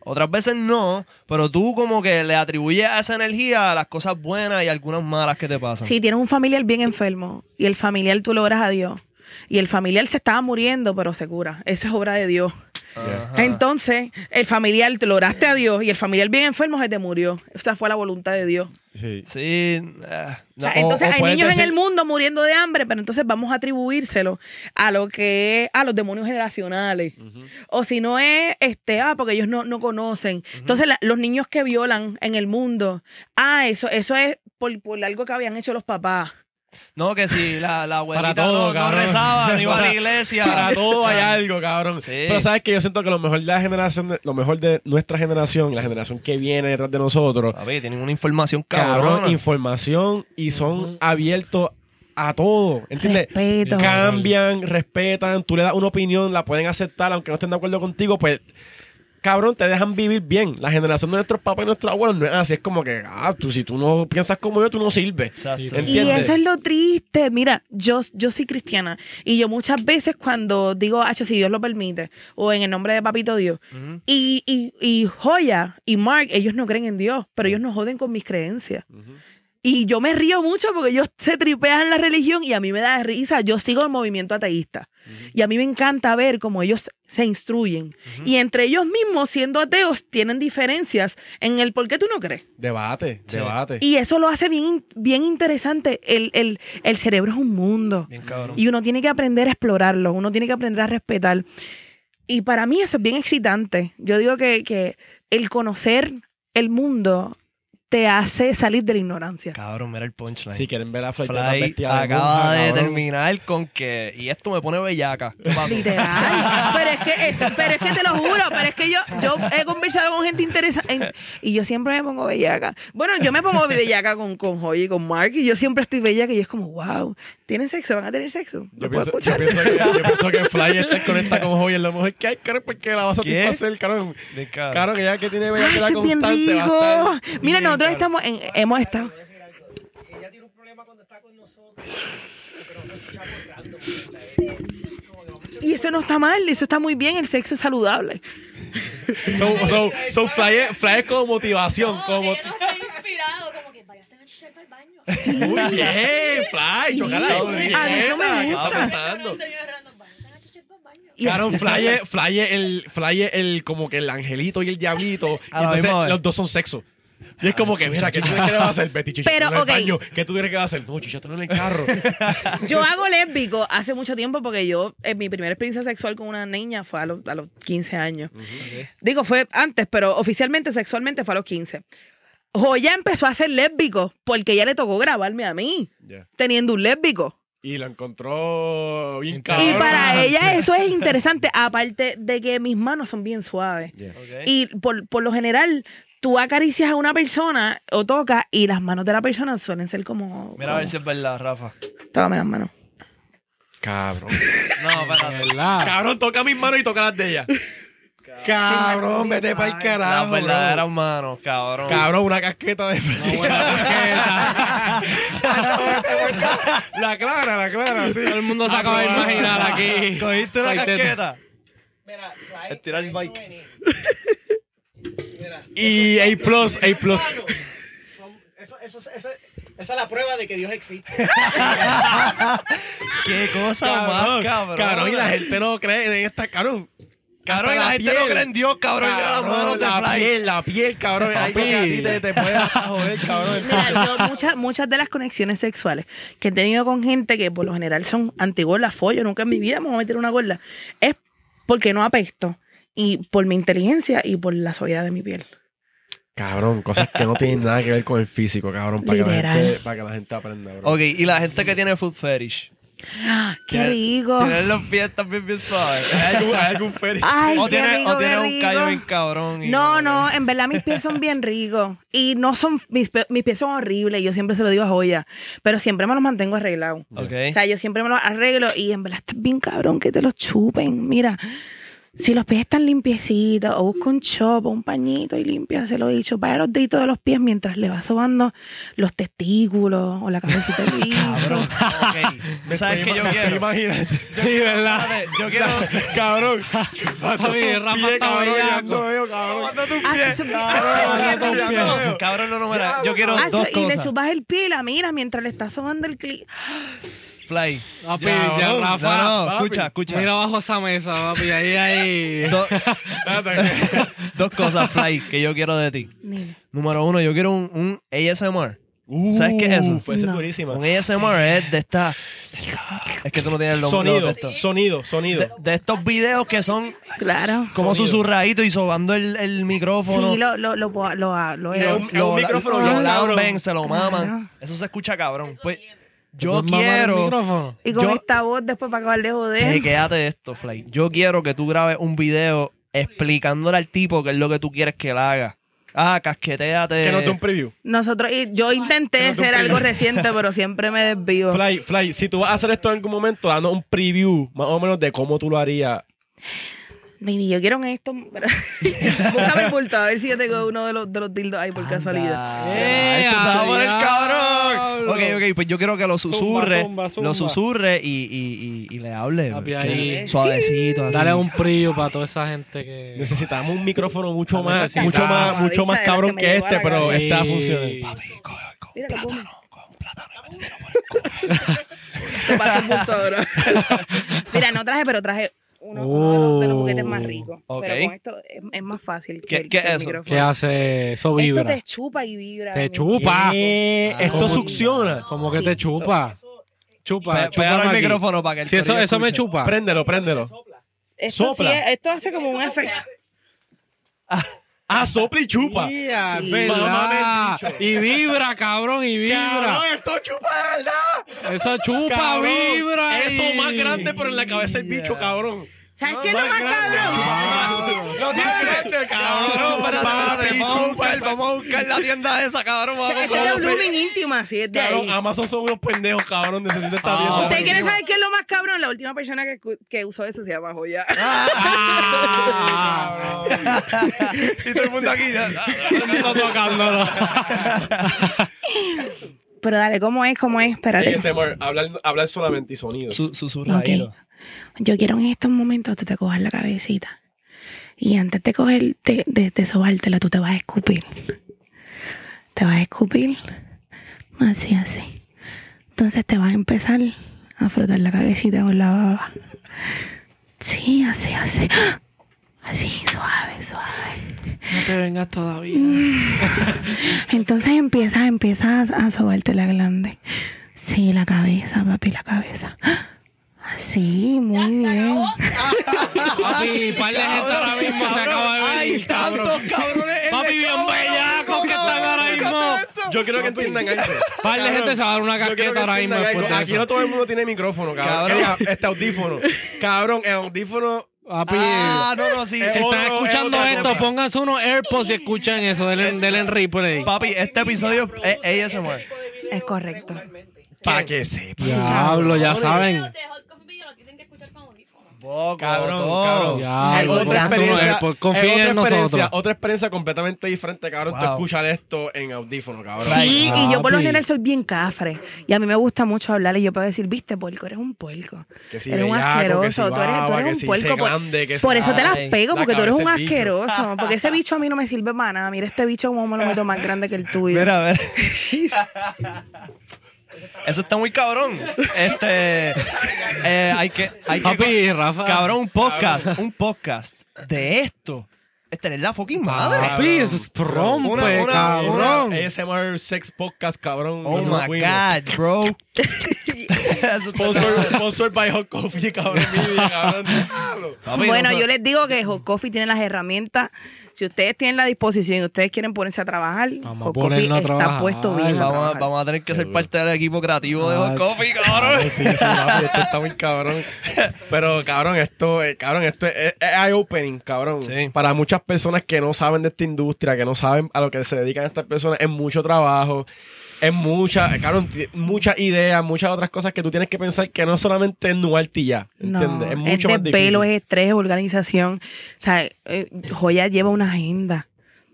otras veces no, pero tú como que le atribuyes a esa energía a las cosas buenas y algunas malas que te pasan. Si tienes un familiar bien enfermo y el familiar tú lo oras a Dios y el familiar se estaba muriendo pero se cura, eso es obra de Dios. Ajá. Entonces, el familiar te lo oraste a Dios y el familiar bien enfermo se te murió. Esa fue la voluntad de Dios. Sí. Sí, O no, sea, entonces o hay niños en el mundo muriendo de hambre, pero entonces vamos a atribuírselo a lo que es a los demonios generacionales. O si no es, este, ah, porque ellos no, no conocen. Entonces, la- los niños que violan en el mundo, ah, eso, eso es por, por algo que habían hecho los papás. No, que si la, la abuelita Para todo, no, no cabrón. rezaba, no iba a la iglesia. Para todo hay algo, cabrón. Sí. Pero sabes que yo siento que lo mejor de la generación, de- lo mejor de nuestra generación, la generación que viene detrás de nosotros, Papi, tienen una información cabrón, cabrón. información y son abiertos a todo, ¿entiendes? Respeto. Cambian, respetan, tú le das una opinión, la pueden aceptar, aunque no estén de acuerdo contigo, pues, cabrón, te dejan vivir bien. La generación de nuestros papás y nuestros abuelos no es así, es como que, ah, tú, si tú no piensas como yo, tú no sirves. Exacto. Y- eso es lo triste. Mira, yo, yo soy cristiana y yo muchas veces cuando digo, ah, si Dios lo permite, o en el nombre de Papito Dios, y, y, y Joya y Mark, ellos no creen en Dios, pero ellos no joden con mis creencias. Y yo me río mucho porque ellos se tripean en la religión y a mí me da risa. Yo sigo el movimiento ateísta. Y a mí me encanta ver cómo ellos se instruyen. Y entre ellos mismos, siendo ateos, tienen diferencias en el por qué tú no crees. Debate, Sí. debate. Y eso lo hace bien, bien interesante. El, el- el cerebro es un mundo. Bien cabrón. Y uno tiene que aprender a explorarlo, uno tiene que aprender a respetar. Y para mí eso es bien excitante. Yo digo que, que el conocer el mundo te hace salir de la ignorancia. Cabrón, mira el punchline. Si quieren ver a Flight, Fly acaba de terminar con que. Y esto me pone bellaca. Literal. pero, es que, es- pero es que te lo juro, pero es que yo, yo he conversado con gente interesante y yo siempre me pongo bellaca. Bueno, yo me pongo bellaca con, con Joy y con Mark y yo siempre estoy bellaca y es como, wow, ¿tienen sexo? ¿Van a tener sexo? Yo ¿Lo puedo pienso, yo, escuchar? pienso que, yo pienso que Fly está conecta con Joy es lo mejor que hay, caro, porque la va a satisfacer, caro. Claro que ya que tiene bella que la constante va a estar Mira, bien, nosotros caro. estamos en, hemos estado. Ella tiene un problema cuando está con nosotros. Pero no. Y eso no está mal, eso está muy bien, el sexo es saludable. So, so, so Fly, es, Fly es como motivación, No, como... ella no se ha inspirado, como para el baño. Muy bien, Fly, muy a mí eso me bien, ¿qué gusta. Claro, Fly es, Fly es el, Fly es el, como que el angelito y el diablito. Y entonces los dos son sexo. Y es como que, mira, ¿qué tú crees que le vas a hacer? Betty Chicha, Pero, en el ok. baño. ¿Qué tú crees que va a hacer? No, Chicha, tú en el carro. Yo hago lésbico hace mucho tiempo porque yo, en mi primera experiencia sexual con una niña fue a los, a los 15 años. Digo, fue antes, pero oficialmente, sexualmente fue a los 15. Joya empezó a ser lésbico porque ella le tocó grabarme a mí, teniendo un lésbico. Y lo encontró bien Y para ella eso es interesante, aparte de que mis manos son bien suaves. Y por, por lo general, tú acaricias a una persona o tocas y las manos de la persona suelen ser como... Mira a ver si es verdad, Rafa. Tócame las manos. Cabrón. No. ¿Verdad? Cabrón, toca mis manos y toca las de ella. Cabrón, vete para el carajo. bro. verdaderas manos, cabrón. Cabrón, una casqueta de. la clara, la clara, sí. Todo el mundo se acaba de imaginar aquí. Cogiste una casqueta. Mira, Fly. Estirar el bike. Mira. Y A plus, A plus. Hermano, son- Eso, eso, eso- esa es la prueba de que Dios existe. Qué cosa más, cabrón. Cabrón, y la gente no cree en esta. Cabrón. Cabrón, y la la gente piel. no cree en Dios, cabrón. Mira las manos de la Fly. piel, la piel, cabrón. Ahí a ti te, te puede joder, cabrón. Mira, yo muchas, muchas de las conexiones sexuales que he tenido con gente que por lo general son antigordas, follo, nunca en mi vida me voy a meter una gorda, es porque no apesto y por mi inteligencia y por la suavidad de mi piel. Cabrón, cosas que no tienen nada que ver con el físico, cabrón. Para, que la, gente, para que la gente aprenda, bro. Ok, y la gente que tiene food fetish. ¡Qué rico! Tienen los pies también bien suaves. ¿Hay algún, hay algún fetish? Ay, o qué tiene, rico, o qué tiene un rico. callo bien cabrón. y No, no, en verdad mis pies son bien ricos y no son, mis, pe- mis pies son horribles, yo siempre se lo digo a Joya, pero siempre me los mantengo arreglados. Ok. O sea, yo siempre me los arreglo y en verdad está bien cabrón que te los chupen. Mira, Si los pies están limpiecitos, o busca un chop o un pañito y limpiaselo y chupar los deditos de los pies mientras le va sobando los testículos o la cabecita del bicho. Cabrón. Ok. ¿Tú ¿Sabes qué yo quiero? Imagínate. Sí, ¿verdad? Yo quiero. cabrón. Papi, Rafa está bellaco. cabrón. Ah, Cabrón. Cabrón, no, no, mira. Yo quiero Ah, dos y le cosas. chupas el pie y la miras mientras le está sobando el cli. Fly. Papi, Ya, ya, no, Rafa. No, escucha, escucha. Mira abajo esa mesa, papi. Ahí, ahí. Do- dos cosas, Fly, que yo quiero de ti. Mira. Número uno, yo quiero un, un ASMR. ¿Sabes qué es eso? Fue No. durísima. Un ASMR es de esta. Es que tú no tienes el nombre Sonido, de esto. sonido, sonido. De, de estos videos que son Claro. como Sonido. susurraditos y sobando el, el micrófono. Sí, lo, lo, lo, lo, lo, lo- Es lo- lo- micrófono lo bien lamben, se lo maman. Claro. Eso se escucha cabrón. Pues yo ¿Puedes mamar el quiero. Y con yo- esta voz después para acabar de joder. Chequéate de esto, Fly. Yo quiero que tú grabes un video explicándole al tipo qué es lo que tú quieres que él haga. Ah, casqueteate. Que no te un preview. Nosotros, y yo intenté hacer algo reciente, pero siempre me desvío. Fly, Fly, si tú vas a hacer esto en algún momento, dando un preview más o menos de cómo tú lo harías. Baby, yo quiero en esto. Búscame el bulto, a ver si yo tengo uno de los, de los dildos ahí por casualidad. Eh, ¡Eh, esto se va a poner cabrón. Ok, ok, pues yo quiero que lo susurre. zumba, zumba. Lo susurre y, y, y, y le hable. Ahí. Suavecito. así. Dale un preview para toda esa gente que. Necesitamos un micrófono mucho más, mucho más, mucho más cabrón que este, pero está funcionando. Papi, coge, coge Mira, un plátano. Coge un plátano y métetelo por el culo. Te paso bulto ahora. Mira, no traje, pero traje uno, uno de, los, de los juguetes más ricos. Ok. Pero con esto es, es más fácil. que ¿Qué- el- qué que el es eso? micrófono. ¿Qué hace? Eso Esto vibra. te chupa y vibra. Te el- chupa. ¿Qué? Esto succiona. Como que te chupa. Chupa. Chupa aquí. micrófono para que el Si eso, eso me chupa. Préndelo, préndelo. Esto, Sopla. sí es- esto hace como un efecto. Ah, sopla y chupa. Sí. el bicho. Y vibra, cabrón, y vibra. Cabrón, esto chupa de verdad. Eso chupa, Cabrón, vibra. Eso y- más grande, pero en la cabeza del bicho, cabrón. ¿Sabes qué es lo más cabrón? Lo tiene Cabrón, espérate, vamos a buscar, la tienda esa, cabrón. Vamos es buscar. de Blooming íntima, sí, es de Cabrón, ahí. Amazon son unos pendejos, cabrón. Necesito esta Ah, tienda. ¿Usted quiere saber qué es lo más cabrón? La última persona que, que usó eso se llama Joya. Ah, Y todo el mundo aquí. no tocándolo. Pero dale, ¿cómo es? ¿Cómo es? Espérate. ASMR, hablar, hablar solamente y sonido. Su- Susurradito. Yo quiero en estos momentos tú te cojas la cabecita. Y antes de coger, de, de, de sobártela, tú te vas a escupir. Te vas a escupir. Así, así. Entonces te vas a empezar a frotar la cabecita con la baba. Sí, así, así. Así, suave, suave. No te vengas todavía. Entonces empiezas, empiezas a sobarte la glande. Sí, la cabeza, papi, la cabeza. Así, muy bien. Papi, par de gente ahora mismo se acaba de Hay venir, tantos cabrón. cabrones. Papi, bien bellacos que están ahora mismo. Yo quiero que entiendan algo. Par de Cabrón, gente se va a dar una casqueta que ahora mismo Aquí no todo el mundo tiene micrófono, cabrón. Cabrón. Este audífono. Cabrón, el audífono. Papi, Ah, no, no, sí. Si sí. están es escuchando esto, pónganse unos AirPods y escuchen eso. Denle, denle en replay. Papi, este episodio es ASMR. Es correcto. Para que sepa. Diablo, ya saben. Los de Hot Coffee Video lo tienen que escuchar con audífonos. Poco, Cabrón, todo. cabrón. Ya, Es pues, otra experiencia, AirPods. es otra en experiencia, nosotros. otra experiencia completamente diferente, cabrón. Tú Wow. escuchar esto en audífono, cabrón. Sí, y yo por lo general soy bien cafre. Y a mí me gusta mucho hablar y yo puedo decir, viste, puerco, eres un puerco. Que si eres un que asqueroso. si tú eres, tú baba, eres que un si puerco. se Por, grande, que por eso te las pego, la porque tú eres un asqueroso. Porque ese bicho a mí no me sirve para nada. Mira este bicho como me lo meto más grande que el tuyo. Mira, a ver. Eso está muy cabrón. Este. eh, hay que. Hay que Papi, Rafa. cabrón, un podcast. Un podcast de esto. Es tener la fucking madre. Papi, eso es rompe, Una- una- cabrón. ASMR Sex Podcast, cabrón. Oh Nos my fuimos. God, bro. Eso está- Sponsor, sponsored by Hot Coffee, cabrón. Media, cabrón. Diablo. Papi, bueno, yo les digo que Hot Coffee tiene las herramientas. Si ustedes tienen la disposición y ustedes quieren ponerse a trabajar, Vamos Hot Coffee a está trabajar. puesto bien. a Vamos a, vamos a tener que ser parte del equipo creativo de Ah, Hot Coffee, cabrón. Sí, sí, esto está muy cabrón. Pero, cabrón, esto, eh, cabrón, esto es, es eye-opening, cabrón. Sí. Para muchas personas que no saben de esta industria, que no saben a lo que se dedican estas personas, es mucho trabajo. Es mucha, ti- muchas ideas, muchas otras cosas que tú tienes que pensar que no solamente es nuarte y ya, No, ¿entiendes? es es mucho más difícil. es estrés, es organización. O sea, eh, Joya lleva una agenda.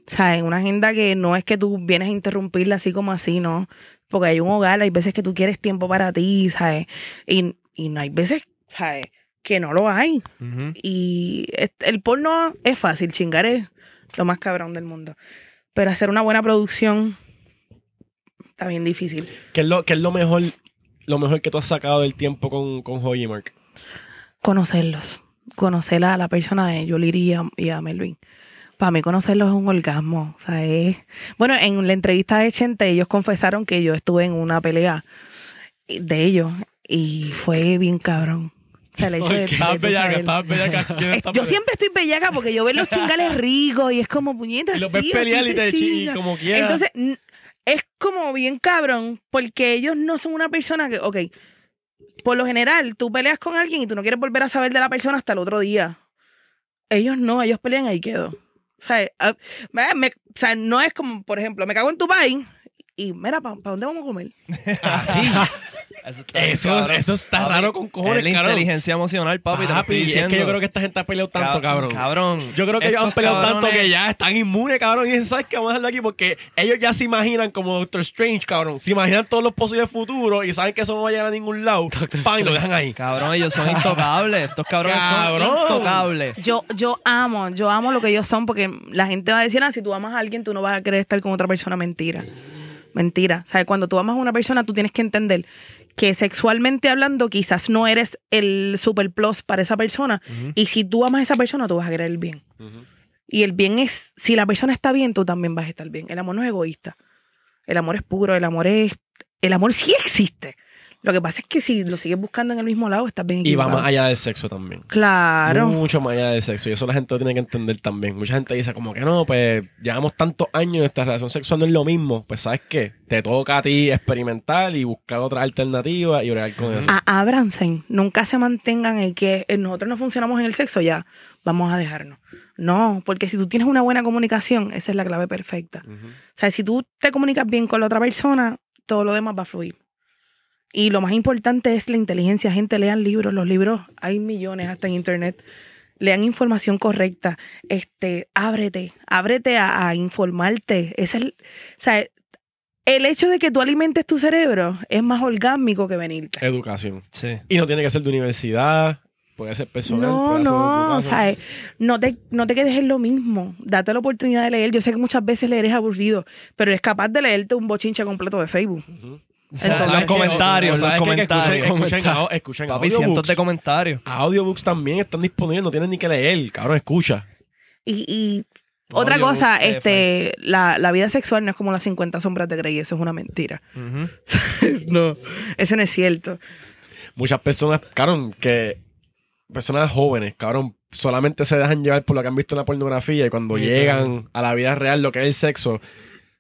O sea, una agenda que no es que tú vienes a interrumpirla así como así, ¿no? Porque hay un hogar, hay veces que tú quieres tiempo para ti, ¿sabes? Y, y no hay veces, ¿sabes? Que no lo hay. Y el porno es fácil, chingar es lo más cabrón del mundo. Pero hacer una buena producción está bien difícil. ¿Qué es lo, qué es lo mejor, lo mejor que tú has sacado del tiempo con, con Joy y Mark? conocerlos, conocer a la persona de Yoliri y a, y a Melvin. Para mí conocerlos es un orgasmo. O sea, es... Bueno, en la entrevista de Chente ellos confesaron que yo estuve en una pelea de ellos y fue bien cabrón. O sea, el hecho de, Estabas bellaca, saber- estabas bellaca. ¿Quién Eh, Yo siempre estoy bellaca porque yo veo los chingales ricos y es como puñetas. Y los ves pelear y te y como quieras. Entonces, es como bien cabrón, porque ellos no son una persona que, ok, por lo general, tú peleas con alguien y tú no quieres volver a saber de la persona hasta el otro día. Ellos no, ellos pelean ahí quedo. O sea, ah, no es como, por ejemplo, me cago en tu país y mira, ¿para dónde vamos a comer? Así. Eso, está Eso, está Papi, raro con cojones, Es la cabrón. inteligencia emocional, papi, te Papi, es diciendo. que yo creo que esta gente ha peleado tanto, Cab- cabrón. Cabrón. Yo creo que ellos han peleado tanto que ya están inmunes, cabrón. Y dicen, ¿sabes qué? Vamos a dejarlo aquí porque ellos ya se imaginan como Doctor Strange, cabrón. Se imaginan todos los posibles futuros y saben que eso no va a llegar a ningún lado. Pan, y lo dejan ahí. Cabrón, ellos son intocables. Estos cabrones Cabrón. son intocables. Yo, yo amo, yo amo lo que ellos son porque la gente va a decir, ah, si tú amas a alguien, tú no vas a querer estar con otra persona. Mentira. Mentira. O sea, cuando tú amas a una persona, tú tienes que entender que sexualmente hablando, quizás no eres el super plus para esa persona. Y si tú amas a esa persona, tú vas a querer el bien. Y el bien es, si la persona está bien, tú también vas a estar bien. El amor no es egoísta. El amor es puro, el amor es... El amor sí existe. Lo que pasa es que si lo sigues buscando en el mismo lado, estás bien Y va más allá del sexo también. Claro. Mucho más allá del sexo. Y eso la gente lo tiene que entender también. Mucha gente dice como que no, pues llevamos tantos años y esta relación sexual no es lo mismo. Pues sabes qué, te toca a ti experimentar y buscar otras alternativas y bregar con eso. a- ábranse, nunca se mantengan en que eh, nosotros no funcionamos en el sexo, ya vamos a dejarnos. No, porque si tú tienes una buena comunicación, esa es la clave perfecta. O sea, si tú te comunicas bien con la otra persona, todo lo demás va a fluir. Y lo más importante es la inteligencia. Gente, lean libros. Los libros hay millones hasta en internet. Lean información correcta. Este, ábrete, ábrete a, a informarte. Ese es el, o sea, el hecho de que tú alimentes tu cerebro es más orgánico que venirte. Educación. Sí. Y no tiene que ser de universidad, puede ser personal. No, no, o sea, no te, no te quedes en lo mismo. Date la oportunidad de leer. Yo sé que muchas veces leer es aburrido, pero eres capaz de leerte un bochinche completo de Facebook. Entonces- los comentarios, los comentarios. Escuchen, escuchen, Papi, cientos de comentarios. Audiobooks también están disponibles, no tienes ni que leer. Cabrón, escucha. Y, y otra cosa, eh, este, la, la vida sexual no es como las 50 sombras de Grey, eso es una mentira. No, eso no es cierto. Muchas personas, cabrón, que personas jóvenes, cabrón, solamente se dejan llevar por lo que han visto en la pornografía y cuando Sí, llegan a la vida real, lo que es el sexo,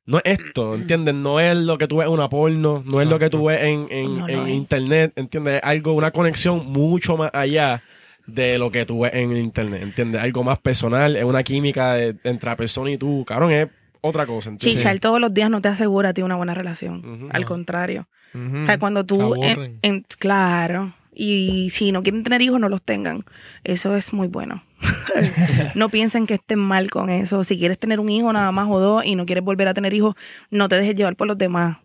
no es esto, ¿entiendes? No es lo que tú ves en una porno, no es lo que tú ves en, en- No internet, ¿entiendes? Es algo, una conexión mucho más allá de lo que tú ves en internet, ¿entiendes? Algo más personal, es una química de, entre la persona y tú, cabrón, es otra cosa, ¿entiendes? Chichar todos los días no te asegura a ti una buena relación. Al No. contrario. O sea, cuando Se tú... en- aburren. en- claro. Y si no quieren tener hijos, no los tengan. Eso es muy bueno. no piensen que estén mal con eso. Si quieres tener un hijo nada más o dos y no quieres volver a tener hijos, no te dejes llevar por los demás.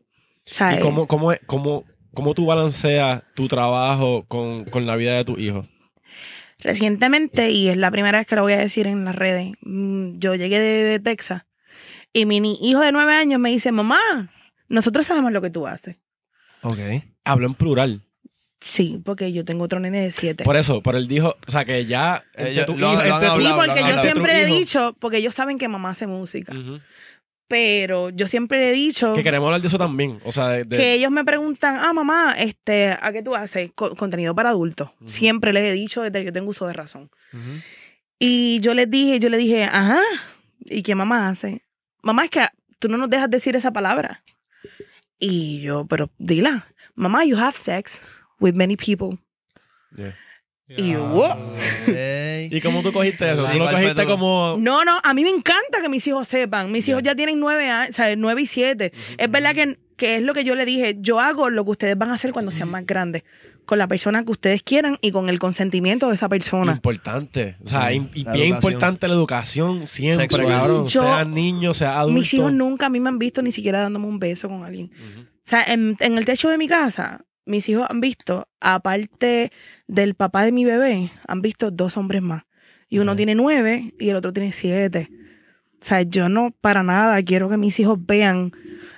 ¿Y cómo, cómo, cómo, cómo tú balanceas tu trabajo con, con la vida de tu hijo? Recientemente, y es la primera vez que lo voy a decir en las redes, mm, yo llegué de Texas y mi hijo de nueve años me dice, mamá, nosotros sabemos lo que tú haces. Ok. Hablo en plural. Sí, porque yo tengo otro nene de siete. Por eso, por él dijo, o sea, que ya Ellos tu lo- lo tu- sí, porque yo siempre he dicho, porque ellos saben que mamá hace música, pero yo siempre he dicho Que queremos hablar de eso también. O sea, de, de- que ellos me preguntan, ah, mamá, este, ¿a qué tú haces? Co- contenido para adultos. Siempre les he dicho desde que yo tengo uso de razón. Y yo les dije, yo le dije, ajá, ¿y qué mamá hace? Mamá, es que tú no nos dejas decir esa palabra. Y yo, pero dila, mamá, you have sex with many people. Yeah. Y? Ey. ¿Y cómo tú cogiste eso? Sí, tú lo ¿cuál fue cogiste como... No, no, a mí me encanta que mis hijos sepan. Mis hijos ya tienen nueve años, o sea, nueve y siete. Es verdad que que es lo que yo le dije, yo hago lo que ustedes van a hacer cuando sean más grandes, con la persona que ustedes quieran y con el consentimiento de esa persona. Importante. O sea, Sí, y bien educación. importante la educación siempre, Sexual. cabrón. Yo- sea niño, sea adulto. Mis hijos nunca a mí me han visto ni siquiera dándome un beso con alguien. Ujú. O sea, en, en el techo de mi casa, mis hijos han visto, aparte del papá de mi bebé, han visto dos hombres más. Y uno tiene nueve y el otro tiene siete. O sea, yo no para nada quiero que mis hijos vean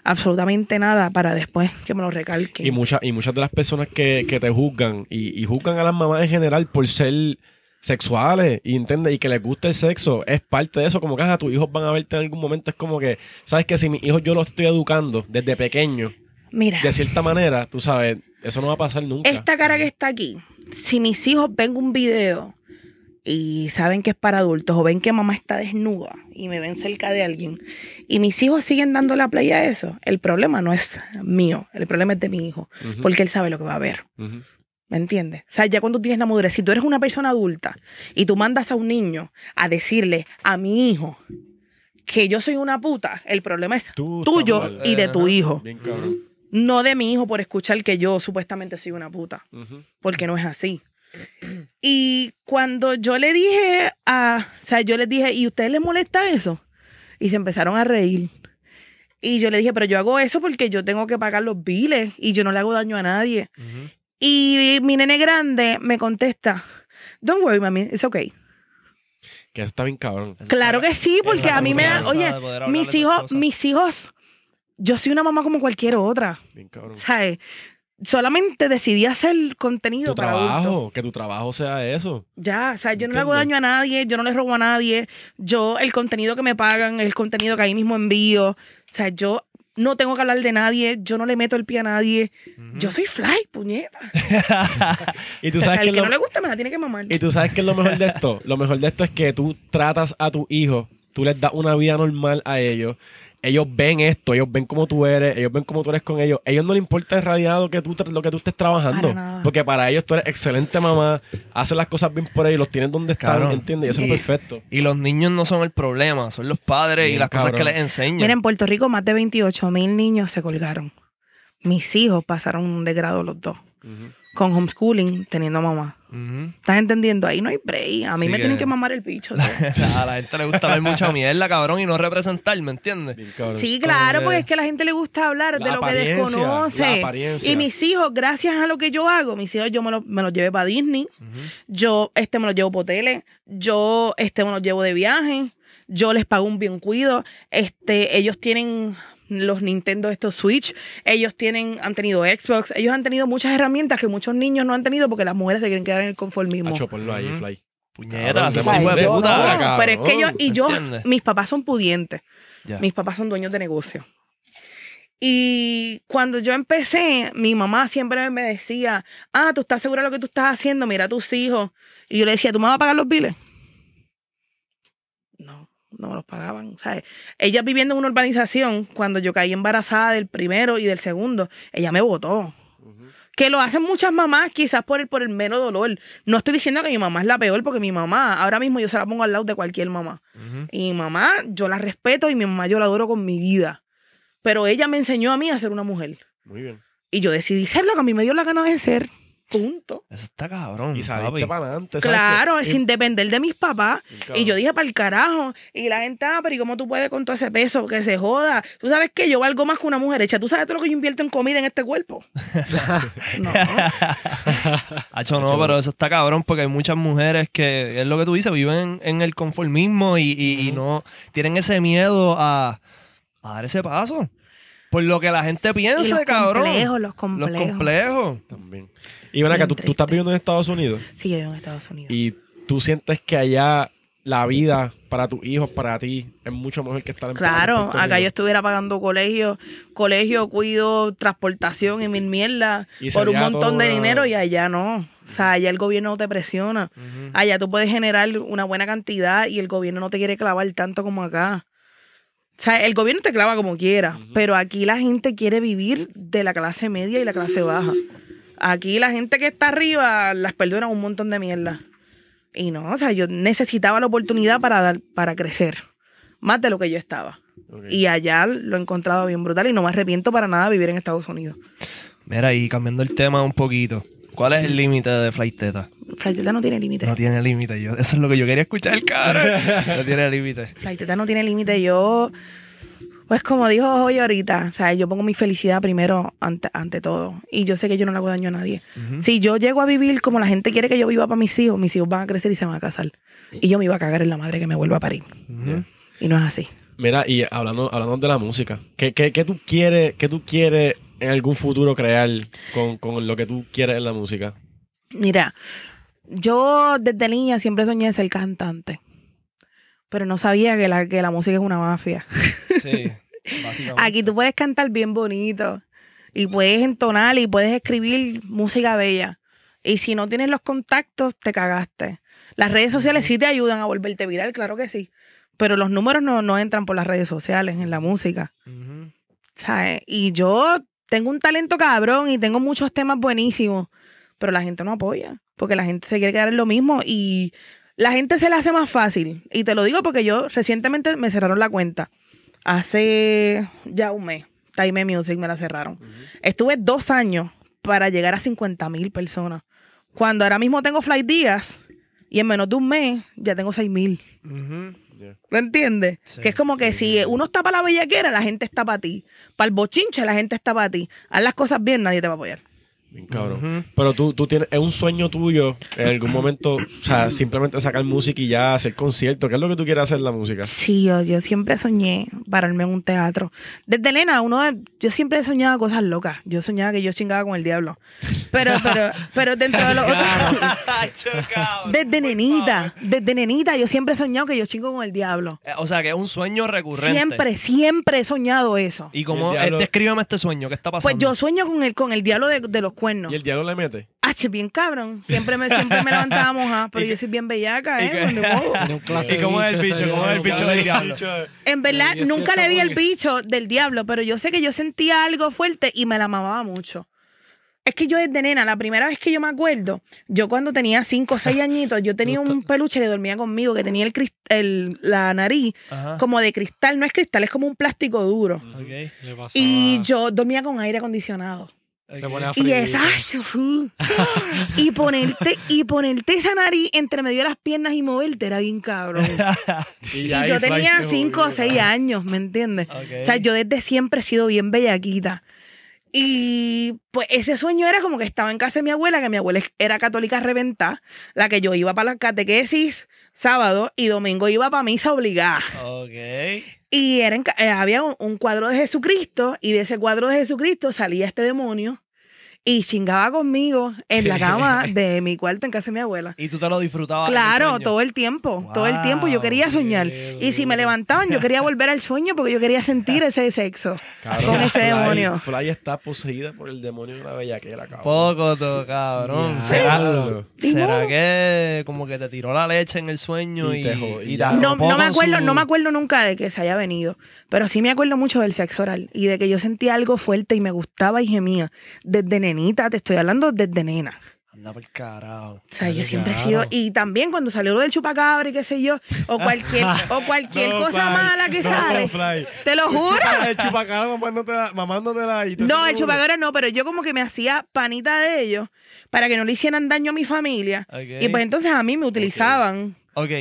absolutamente nada para después que me lo recalquen. Y, muchas y muchas de las personas que, que te juzgan y, y juzgan a las mamás en general por ser sexuales y entiende y que les gusta el sexo es parte de eso como que a tus hijos van a verte en algún momento es como que sabes que si mis hijos yo los estoy educando desde pequeño Mira, de cierta manera tú sabes eso no va a pasar nunca. Esta cara que está aquí, si mis hijos ven un video y saben que es para adultos o ven que mamá está desnuda y me ven cerca de alguien y mis hijos siguen dando la play a eso, el problema no es mío, el problema es de mi hijo, porque él sabe lo que va a ver. ¿Me entiendes? O sea, ya cuando tienes la madurez, si tú eres una persona adulta y tú mandas a un niño a decirle a mi hijo que yo soy una puta, el problema es Tú tuyo y de tu hijo, bien cabrón no de mi hijo por escuchar que yo supuestamente soy una puta porque no es así. Y cuando yo le dije a, o sea, yo les dije, ¿y ustedes les molesta eso? Y se empezaron a reír. Y yo le dije, pero yo hago eso porque yo tengo que pagar los biles y yo no le hago daño a nadie. Y mi nene grande me contesta, don't worry, mami, it's okay. que eso está bien cabrón Eso Claro está- que sí, porque a mí me da, oye, mis hijos, mis hijos, yo soy una mamá como cualquier otra, bien cabrón ¿sabes? Solamente decidí hacer contenido tu para adultos. trabajo que tu trabajo sea eso Ya, o sea, yo no le hago daño a nadie, yo no le robo a nadie. Yo, el contenido que me pagan, el contenido que ahí mismo envío. O sea, yo no tengo que hablar de nadie, yo no le meto el pie a nadie. Yo soy fly, puñeta. y tú sabes Al que que lo- no le gusta me la tiene que mamar. Y tú sabes que es lo mejor de esto. Lo mejor de esto es que tú tratas a tus hijos, tú les das una vida normal a ellos. Ellos ven esto, ellos ven cómo tú eres, ellos ven cómo tú eres con ellos. ellos no les importa lo que tú, lo que tú estés trabajando. Para. Porque para ellos tú eres excelente mamá, haces las cosas bien por ellos, los tienes donde están, Cabrón. ¿entiendes? Y eso es perfecto. Y los niños no son el problema, son los padres y las cosas que les enseñan. Mira, en Puerto Rico más de 28 mil niños se colgaron. Mis hijos pasaron de grado los dos. Ujú. Con homeschooling, teniendo mamá. ¿Estás entendiendo? Ahí no hay break. A mí Sí me que- tienen que mamar el bicho. a la gente le gusta ver mucha mierda, cabrón, y no representar, ¿me entiendes? Sí, claro, que- porque es que a la gente le gusta hablar La de lo que desconoce. Y mis hijos, gracias a lo que yo hago, mis hijos yo me los, me los llevé para Disney, yo este me los llevo por hoteles, yo este me los llevo de viaje, yo les pago un bien cuido, este, ellos tienen los Nintendo estos Switch, ellos tienen, han tenido Xbox, ellos han tenido muchas herramientas que muchos niños no han tenido porque las mujeres se quieren quedar en el conformismo. Hacho, ponlo ahí. Fly. Puñeta, Cabrón, se de puta. No, pero es que yo, y yo, ¿Entiendes? mis papás son pudientes. Ya. Mis papás son dueños de negocio. Y cuando yo empecé, mi mamá siempre me decía, ah, tú estás segura de lo que tú estás haciendo, mira a tus hijos. Y yo le decía, ¿tú me vas a pagar los biles? No, me los pagaban. ¿sabes? Ella viviendo en una urbanización, cuando yo caí embarazada del primero y del segundo, ella me votó. Que lo hacen muchas mamás, quizás por el, por el mero dolor. No estoy diciendo que mi mamá es la peor, porque mi mamá, ahora mismo yo se la pongo al lado de cualquier mamá. Y mi mamá, yo la respeto y mi mamá yo la adoro con mi vida. Pero ella me enseñó a mí a ser una mujer. Muy bien. Y yo decidí ser lo que a mí me dio la gana de ser. Punto. Eso está cabrón. Y saliste papi. para adelante. ¿sabes Claro, sin depender de mis papás. Y yo dije, para el carajo. Y la gente, ah, pero ¿y cómo tú puedes con todo ese peso? Que se joda. Tú sabes que yo valgo más que una mujer hecha. Tú sabes todo lo que yo invierto en comida en este cuerpo. no. Hacho, no, pero eso está cabrón porque hay muchas mujeres que, es lo que tú dices, viven en el conformismo y, y- y no tienen ese miedo a, a dar ese paso. Por lo que la gente Y piensa, los cabrón. complejos, los Los complejos. complejos. También. Y ven acá, ¿tú, tú estás viviendo en Estados Unidos Sí, yo vivo en Estados Unidos. y tú sientes que allá la vida para tus hijos, para ti, es mucho mejor que estar en Claro, acá yo estuviera pagando colegio, colegio, cuido, transportación y mil mierdas Y por un montón de dinero y allá no. O sea, allá el gobierno no te presiona. Allá tú puedes generar una buena cantidad y el gobierno no te quiere clavar tanto como acá. O sea, el gobierno te clava como quiera, pero aquí la gente quiere vivir de la clase media y la clase baja. Aquí la gente que está arriba las perdona un montón de mierda. Y no, o sea, yo necesitaba la oportunidad para dar, para crecer. Más de lo que yo estaba. Y allá lo he encontrado bien brutal y no me arrepiento para nada de vivir en Estados Unidos. Mira, y cambiando el tema un poquito. ¿Cuál es el límite de Flight Teta? Flighteta no tiene límite. No tiene límite. Yo, eso es lo que yo quería escuchar, cabrón. No tiene límite. Flighteta no tiene límite. Yo, pues como dijo hoy ahorita, o sea, yo pongo mi felicidad primero ante, ante todo. Y yo sé que yo no le hago daño a nadie. Si yo llego a vivir como la gente quiere que yo viva para mis hijos, mis hijos van a crecer y se van a casar. Y yo me iba a cagar en la madre que me vuelva a parir. Y no es así. Mira, y hablando, hablando de la música, ¿qué, qué, qué tú quieres, qué tú quieres en algún futuro crear con, con lo que tú quieres en la música? Mira, yo desde niña siempre soñé en ser cantante. Pero no sabía que la, que la música es una mafia. Sí, básicamente. Aquí tú puedes cantar bien bonito y puedes entonar y puedes escribir música bella. Y si no tienes los contactos, te cagaste. Las redes sociales sí te ayudan a volverte viral, claro que sí. Pero los números no, no entran por las redes sociales en la música. Ujú. ¿sabes? Y yo tengo un talento cabrón y tengo muchos temas buenísimos, pero la gente no apoya, porque la gente se quiere quedar en lo mismo y la gente se le hace más fácil. Y te lo digo porque yo recientemente me cerraron la cuenta. Hace ya un mes, Time Music me la cerraron. Estuve dos años para llegar a 50 mil personas. Cuando ahora mismo tengo flight días y en menos de un mes ya tengo 6 mil. ¿Me entiendes? Sí, que es como que si uno está para la bellaquera, la gente está para ti. Para el bochinche, la gente está para ti. Haz las cosas bien, nadie te va a apoyar. Bien cabrón. Pero tú, tú tienes, es un sueño tuyo en algún momento, o sea, simplemente sacar música y ya hacer conciertos. ¿Qué es lo que tú quieres hacer en la música? Sí, yo, yo siempre soñé pararme en un teatro. Desde nena, uno, de- yo siempre he soñado cosas locas. Yo soñaba que yo chingaba con el diablo. Pero, pero, pero dentro de los otros... Desde nenita, desde nenita, yo siempre he soñado que yo chingo con el diablo. Eh, O sea, que es un sueño recurrente. Siempre, siempre he soñado eso. ¿Y cómo? Y el diablo- eh, descríbeme este sueño. ¿Qué está pasando? Pues yo sueño con el, con el diablo de, de los cuernos. ¿Y el diablo le mete? Ah, che, bien cabrón. Siempre me, siempre me levantaba moja, pero ¿Y yo soy bien bellaca, y ¿eh? ¿Y de cómo es el bicho ¿Cómo es el bicho del diablo? En verdad, De 18 nunca le vi el bicho del diablo, pero yo sé que yo sentía algo fuerte y me la mamaba mucho. Es que yo desde nena, la primera vez que yo me acuerdo, yo cuando tenía 5 o 6 añitos, yo tenía un peluche que dormía conmigo, que tenía el, la nariz Ajá. como de cristal, no es cristal, es como un plástico duro. Ok. Le pasaba- Y yo dormía con aire acondicionado. Se Y esa y ponerte y ponerte esa nariz entre medio de las piernas y moverte era bien cabrón. Y yo tenía se 5 o volvió, 6 cabrón. años, ¿me entiendes? O sea, yo desde siempre he sido bien bellaquita. Y pues ese sueño era como que estaba en casa de mi abuela, que mi abuela era católica reventada, la que yo iba para la catequesis sábado y domingo iba para misa obligada. Ok. Y era en ca- eh, había un, un cuadro de Jesucristo y de ese cuadro de Jesucristo salía este demonio y chingaba conmigo en la cama de mi cuarto en casa de mi abuela. Y tú te lo disfrutabas. el Claro, sueño? todo el tiempo, todo el tiempo yo quería soñar. qué Y si me levantaban, yo quería volver al sueño porque yo quería sentir ese sexo. Cabrón, Con ese Fly- demonio. Fly está poseída por el demonio de una bellaquera, cabrón. Poco, to- cabrón. ¿Será, será que como que te tiró la leche en el sueño Y y, te y y te ya. No, no me acuerdo, su- no me acuerdo nunca de que se haya venido, pero sí me acuerdo mucho del sexo oral y de que yo sentía algo fuerte y me gustaba y gemía. Desde nenita, te estoy hablando desde nena. Anda por carajo. O sea, yo siempre he sido, y también cuando salió lo del chupacabra y qué sé yo, o cualquier, o cualquier No, cosa Fly, mala que no, sale. Fly. Te lo juro. El chupacabra mamándotela, mamándotela y No, el chupacabra no, pero yo como que me hacía panita de ellos para que no le hicieran daño a mi familia. Ok. Y pues entonces a mí me utilizaban.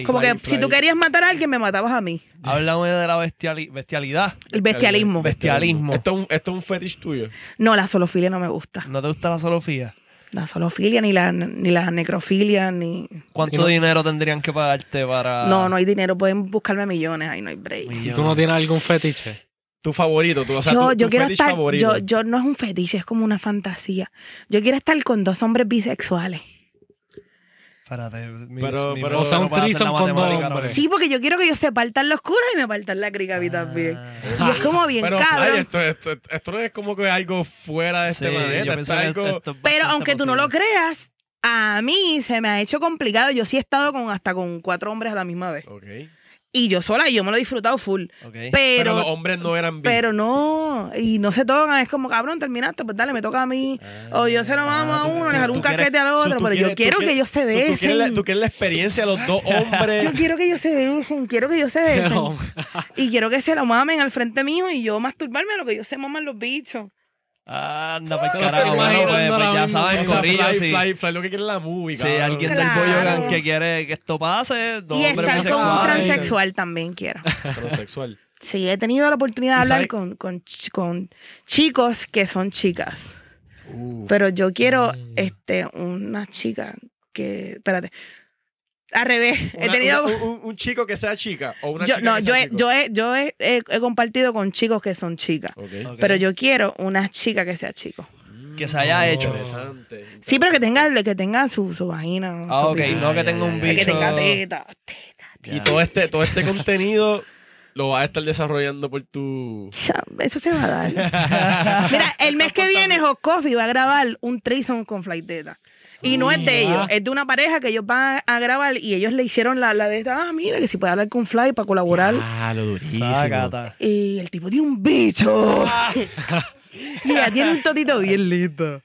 Como Fly, que fly. si tú querías matar a alguien, me matabas a mí. Háblame de la bestiali- bestialidad. El bestialismo. Bestialismo. Esto es un, esto es un fetish tuyo. No, la zoofilia no me gusta. ¿No te gusta la solofía? La zoofilia, ni la, ni la necrofilia, ni... ¿Cuánto no- dinero tendrían que pagarte para...? No, no hay dinero. Pueden buscarme millones. Ahí no hay break. ¿Y tú no tienes algún fetiche? Tu favorito, tu, o sea, yo, tu, yo tu quiero estar... favorito. Yo, yo no es un fetiche, es como una fantasía. Yo quiero estar con dos hombres bisexuales. Espérate. mi- Pero- mi pero- mente O sea, no un la con dos. Sí, porque yo quiero que ellos se partan los curas y me partan la crica a mí también. Ah. Y es como bien Pero, esto, esto, esto no es como que algo fuera de Sí, este planeta. algo... Pero aunque tú no lo posible. creas, a mí se me ha hecho complicado. Yo sí he estado con hasta con cuatro hombres a la misma vez. Ok. Y yo sola, y yo me lo he disfrutado full. Pero, Pero, los hombres no eran bi. pero no, y no se tocan, es como, cabrón, terminaste, pues dale, me toca a mí. o yo se lo mamo a uno, tú un quieres- casquete al otro, pero quieres- yo quiero que ellos se so, tú quieres, la, besen. tú quieres la experiencia de los dos hombres. Yo quiero que ellos se besen, quiero que ellos se besen. y quiero que se lo mamen al frente mío y yo masturbarme a lo que ellos se maman los bichos. Anda, pues carajo. Bueno, pues, pues ya saben, O sea, Corillo, fly, fly, fly, lo que quiere la movie, si cabrón. alguien Claro. del Boyogan que quiere que esto pase, dos y hombres con un bisexuales. transexual también quiero. Transexual. Sí, he tenido la oportunidad de ¿Y hablar con, con, con chicos que son chicas. Uf. Pero yo quiero Mm. este, una chica que. Espérate. Al revés. he tenido. una- un, un chico que sea chica o una yo, chica no, que yo, sea he, chico. yo, he, yo he, he- he compartido con chicos que son chicas. Pero yo quiero una chica que sea chico. Que se haya hecho. Interesante. Sí, pero que tenga, que tenga su, su vagina. Ah, su ok, no que tenga un bicho. Que tenga teta. Y todo este, todo este contenido lo vas a estar desarrollando por tu. Eso se va a dar. Mira, el mes que viene Hot Coffee va a grabar un threesome con Flight Data. Y no es de ellos, es de una pareja que ellos van a grabar y ellos le hicieron la, la de esta, ah, mira, que si puede hablar con Fly para colaborar. Ah, lo durísimo. Sácata. Y el tipo tiene un bicho. y ella tiene un totito bien lindo.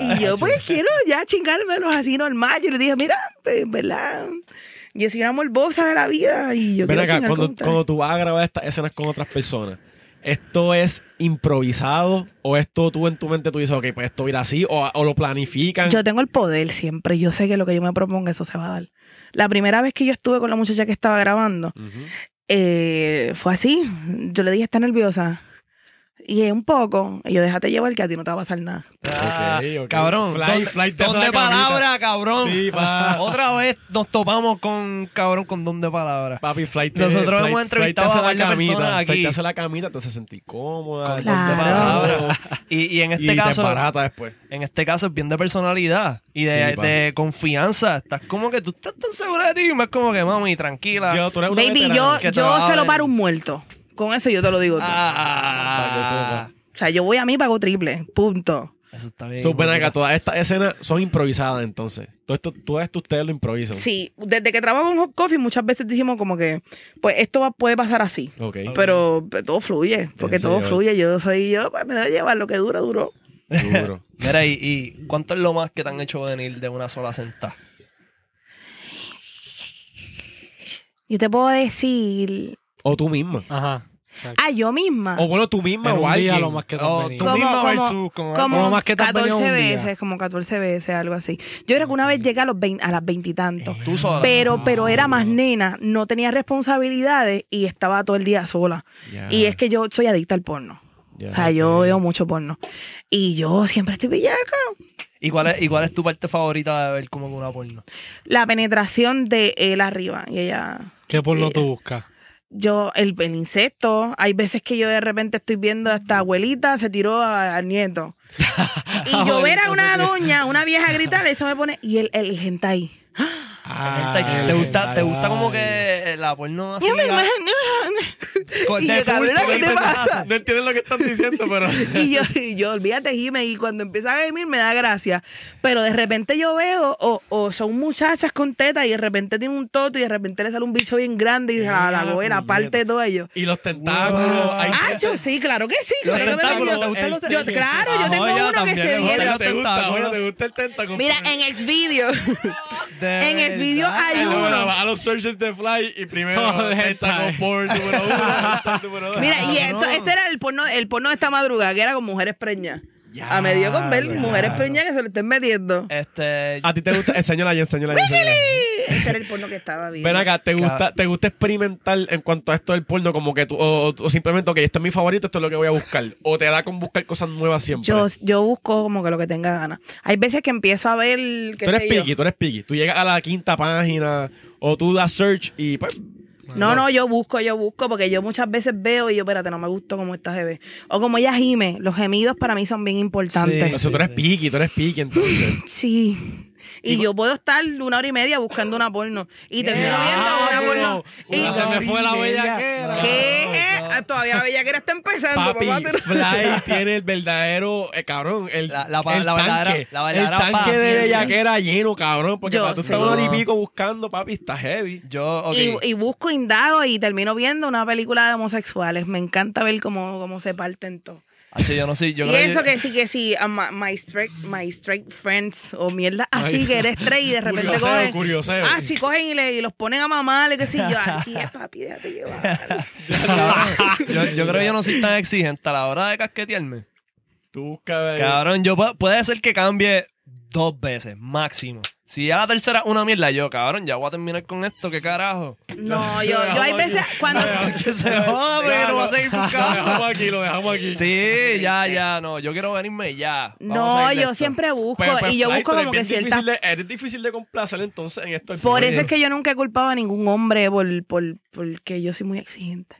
y yo, pues, quiero ya chingármelos así normal. Yo le dije, mira, pues, ¿verdad? Yo soy una morbosa de la vida y yo Ven quiero acá, cuando, cuando tú vas a grabar estas escenas con otras personas, ¿esto es improvisado o esto tú en tu mente tú dices, ok, pues esto va a ir así o, o lo planifican? Yo tengo el poder siempre. Yo sé que lo que yo me proponga, eso se va a dar. La primera vez que yo estuve con la muchacha que estaba grabando, eh, fue así. Yo le dije, está nerviosa. Y un poco. Y yo, déjate llevar que a ti no te va a pasar nada. Ah. Cabrón, Fly- ¿dónde, fly te hace ¿dónde la camita. palabra, cabrón? Sí, pa. Otra vez nos topamos con cabrón con don de palabra. Papi, Flight te- Nosotros Flight- hemos entrevistado Flight te a la varias camita, personas Flight aquí. te hace la camita, te hace sentir cómoda. Con Claro. don de palabra. Y, y en este y te caso, barata después. en este caso es bien de personalidad y de, Sí, de confianza. Estás como que tú estás tan segura de ti, más como que mami, tranquila. Yo, tú eres una Baby, veterana. yo, te yo se lo paro un muerto. Con eso yo te lo digo todo. Para que Ah. O sea, yo voy a mí pago triple. Punto. eso está bien. So, ven acá, todas estas escenas son improvisadas entonces. Todo esto, todo esto ustedes lo improvisan. Sí, desde que trabajo en Hot Coffee muchas veces decimos como que, pues esto va- puede pasar así. Ok. Pero, todo fluye, porque todo llevar. fluye. Yo soy yo, pues me debo llevar lo que dura, duró. Puta. Mira, y, y ¿cuánto es lo más que te han hecho venir de una sola sentada? Yo te puedo decir, o tú misma. Ajá. exacto. ah, yo misma. O bueno, tú misma En o un día alguien. lo más que te has Oh, venido. tú Como- misma como- versus con como Como más que te has venido 14 un día. veces, como 14 veces, algo así. Yo creo que una vez llegué a los 20, a las veintitantos. tú sola. Pero, pero era más nena, no tenía responsabilidades y estaba todo el día sola. Ya, Y es que yo soy adicta al porno. ya, O sea, yo ok. veo mucho porno. Y yo siempre estoy bellaca. ¿Y cuál, es, ¿Y cuál es tu parte favorita de ver como una porno? La penetración de él arriba. Y ella. ¿Qué porno tú buscas? Yo, el, el insecto. Hay veces que yo de repente estoy viendo a esta abuelita se tiró a- al nieto. y yo ver a una doña, una vieja gritar, eso me pone. Y el, el hentai. Ah, ¿Te, gusta, ¿Te gusta como ay. que la porno así? Yo me la- con- Y de yo, cabrona, público, ¿qué te pasa? No entienden lo que están diciendo, pero. Y yo, y yo, olvídate, Jime, y cuando empieza a gemir me da gracia. Pero de repente yo veo, o, o son muchachas con tetas y de repente tiene un toto y de repente le sale un bicho bien grande y se la, la Ea, goera, aparte de todo ello. Y los tentáculos. Wow. hay Ah, yo sí, claro que sí. Los claro que me tentáculos, lo- ¿te gustan los? Claro, yo Ah, tengo uno que se viene. te gusta, te el tentáculo. Mira, en Xvideo. De en el video verdad. hay Y luego uno. va a los searches de Fly y primero tentacle hentai. porn número uno, hentai número dos. Mira, y esto, no. este era el porno, el porno de esta madrugada, que era con mujeres preñas. Ya, A medio con ver ya. mujeres preñas que se le estén metiendo. Este, A ti te gusta, enséñala ahí, enséñala ahí. enséñala ahí. Este era el porno que estaba viendo. Ven acá, ¿te gusta, ¿te gusta experimentar en cuanto a esto del porno? Como que tú, o, o- simplemente, ok, este es mi favorito, esto es lo que voy a buscar. O te da con buscar cosas nuevas siempre. Yo, yo busco como que lo que tenga ganas. Hay veces que empiezo a ver. qué tú eres sé yo. picky, tú eres picky. Tú llegas a la quinta página o tú das search y pues. No, no, yo busco, yo busco, porque yo muchas veces veo y yo, espérate, no me gustó como esta se ve. O como ella gime, los gemidos para mí son bien importantes. o sea, tú eres sí. picky, tú eres picky entonces. Sí. Y yo puedo estar una hora y media buscando una porno. Y termino viendo una porno. Y, Una se me fue la y bellaquera. ¿Qué? Ah, Todavía la bellaquera está empezando. Papi, papá, no- Fly tiene el verdadero, eh, cabrón, el, La- la el la verdadera- tanque, la verdadera el tanque de bellaquera lleno, cabrón, porque Yo para tú sé. estar una hora y pico buscando, papi, está heavy. Yo, ok. Y, y busco, indago y termino viendo una película de homosexuales. Me encanta ver cómo, cómo se parten todo. Hacho, yo no sé, yo y creo eso que sí, que sí, my, my straight, my straight friends o mierda así que eres straight y de repente Curioseo, cogen. curioseo. Ah, sí, cogen y, le, y los ponen a mamar, y que sí, yo, así es papi, déjate llevar. yo, yo creo que yo no soy tan exigente a la hora de casquetearme. Tú buscas... Cabrón, yo pu- puede ser que cambie dos veces, máximo. Si ya la tercera es una mierda, yo, cabrón, ya voy a terminar con esto, ¿qué carajo? No, yo, yo hay veces cuando. Que se joda, porque no va a seguir Lo buscando. dejamos aquí, lo dejamos aquí. Sí, ya, ya, no, yo quiero venirme ya. Vamos No, yo esto. siempre busco Pues, pues, y yo busco como que difícil de- Eres difícil de complacer entonces en esto. Por eso es que yo nunca he culpado a ningún hombre por, por, porque yo soy muy exigente.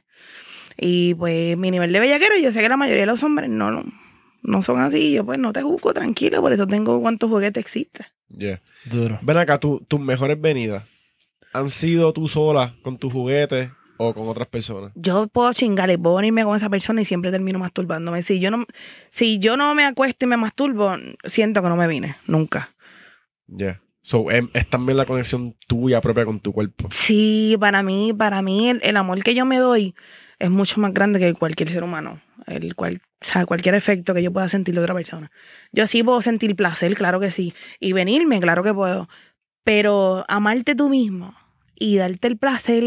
Y pues mi nivel de bellaquero, yo sé que la mayoría de los hombres no, no, no son así. Yo pues no te juzgo, tranquilo, por eso tengo cuántos juguetes existen. Yeah. Duro. Ven acá, tú- tus mejores venidas han sido tú sola con tus juguetes o con otras personas. Yo puedo chingar y puedo venirme con esa persona y siempre termino masturbándome. Si yo no, si yo no me acuesto y me masturbo, siento que no me vine, nunca. Yeah. So, em, es también la conexión tuya propia con tu cuerpo. Sí, para mí, para mí el, el amor que yo me doy es mucho más grande que cualquier ser humano. El cual, o sea, cualquier efecto que yo pueda sentir de otra persona. Yo sí puedo sentir placer, claro que sí. Y venirme, claro que puedo. Pero amarte tú mismo y darte el placer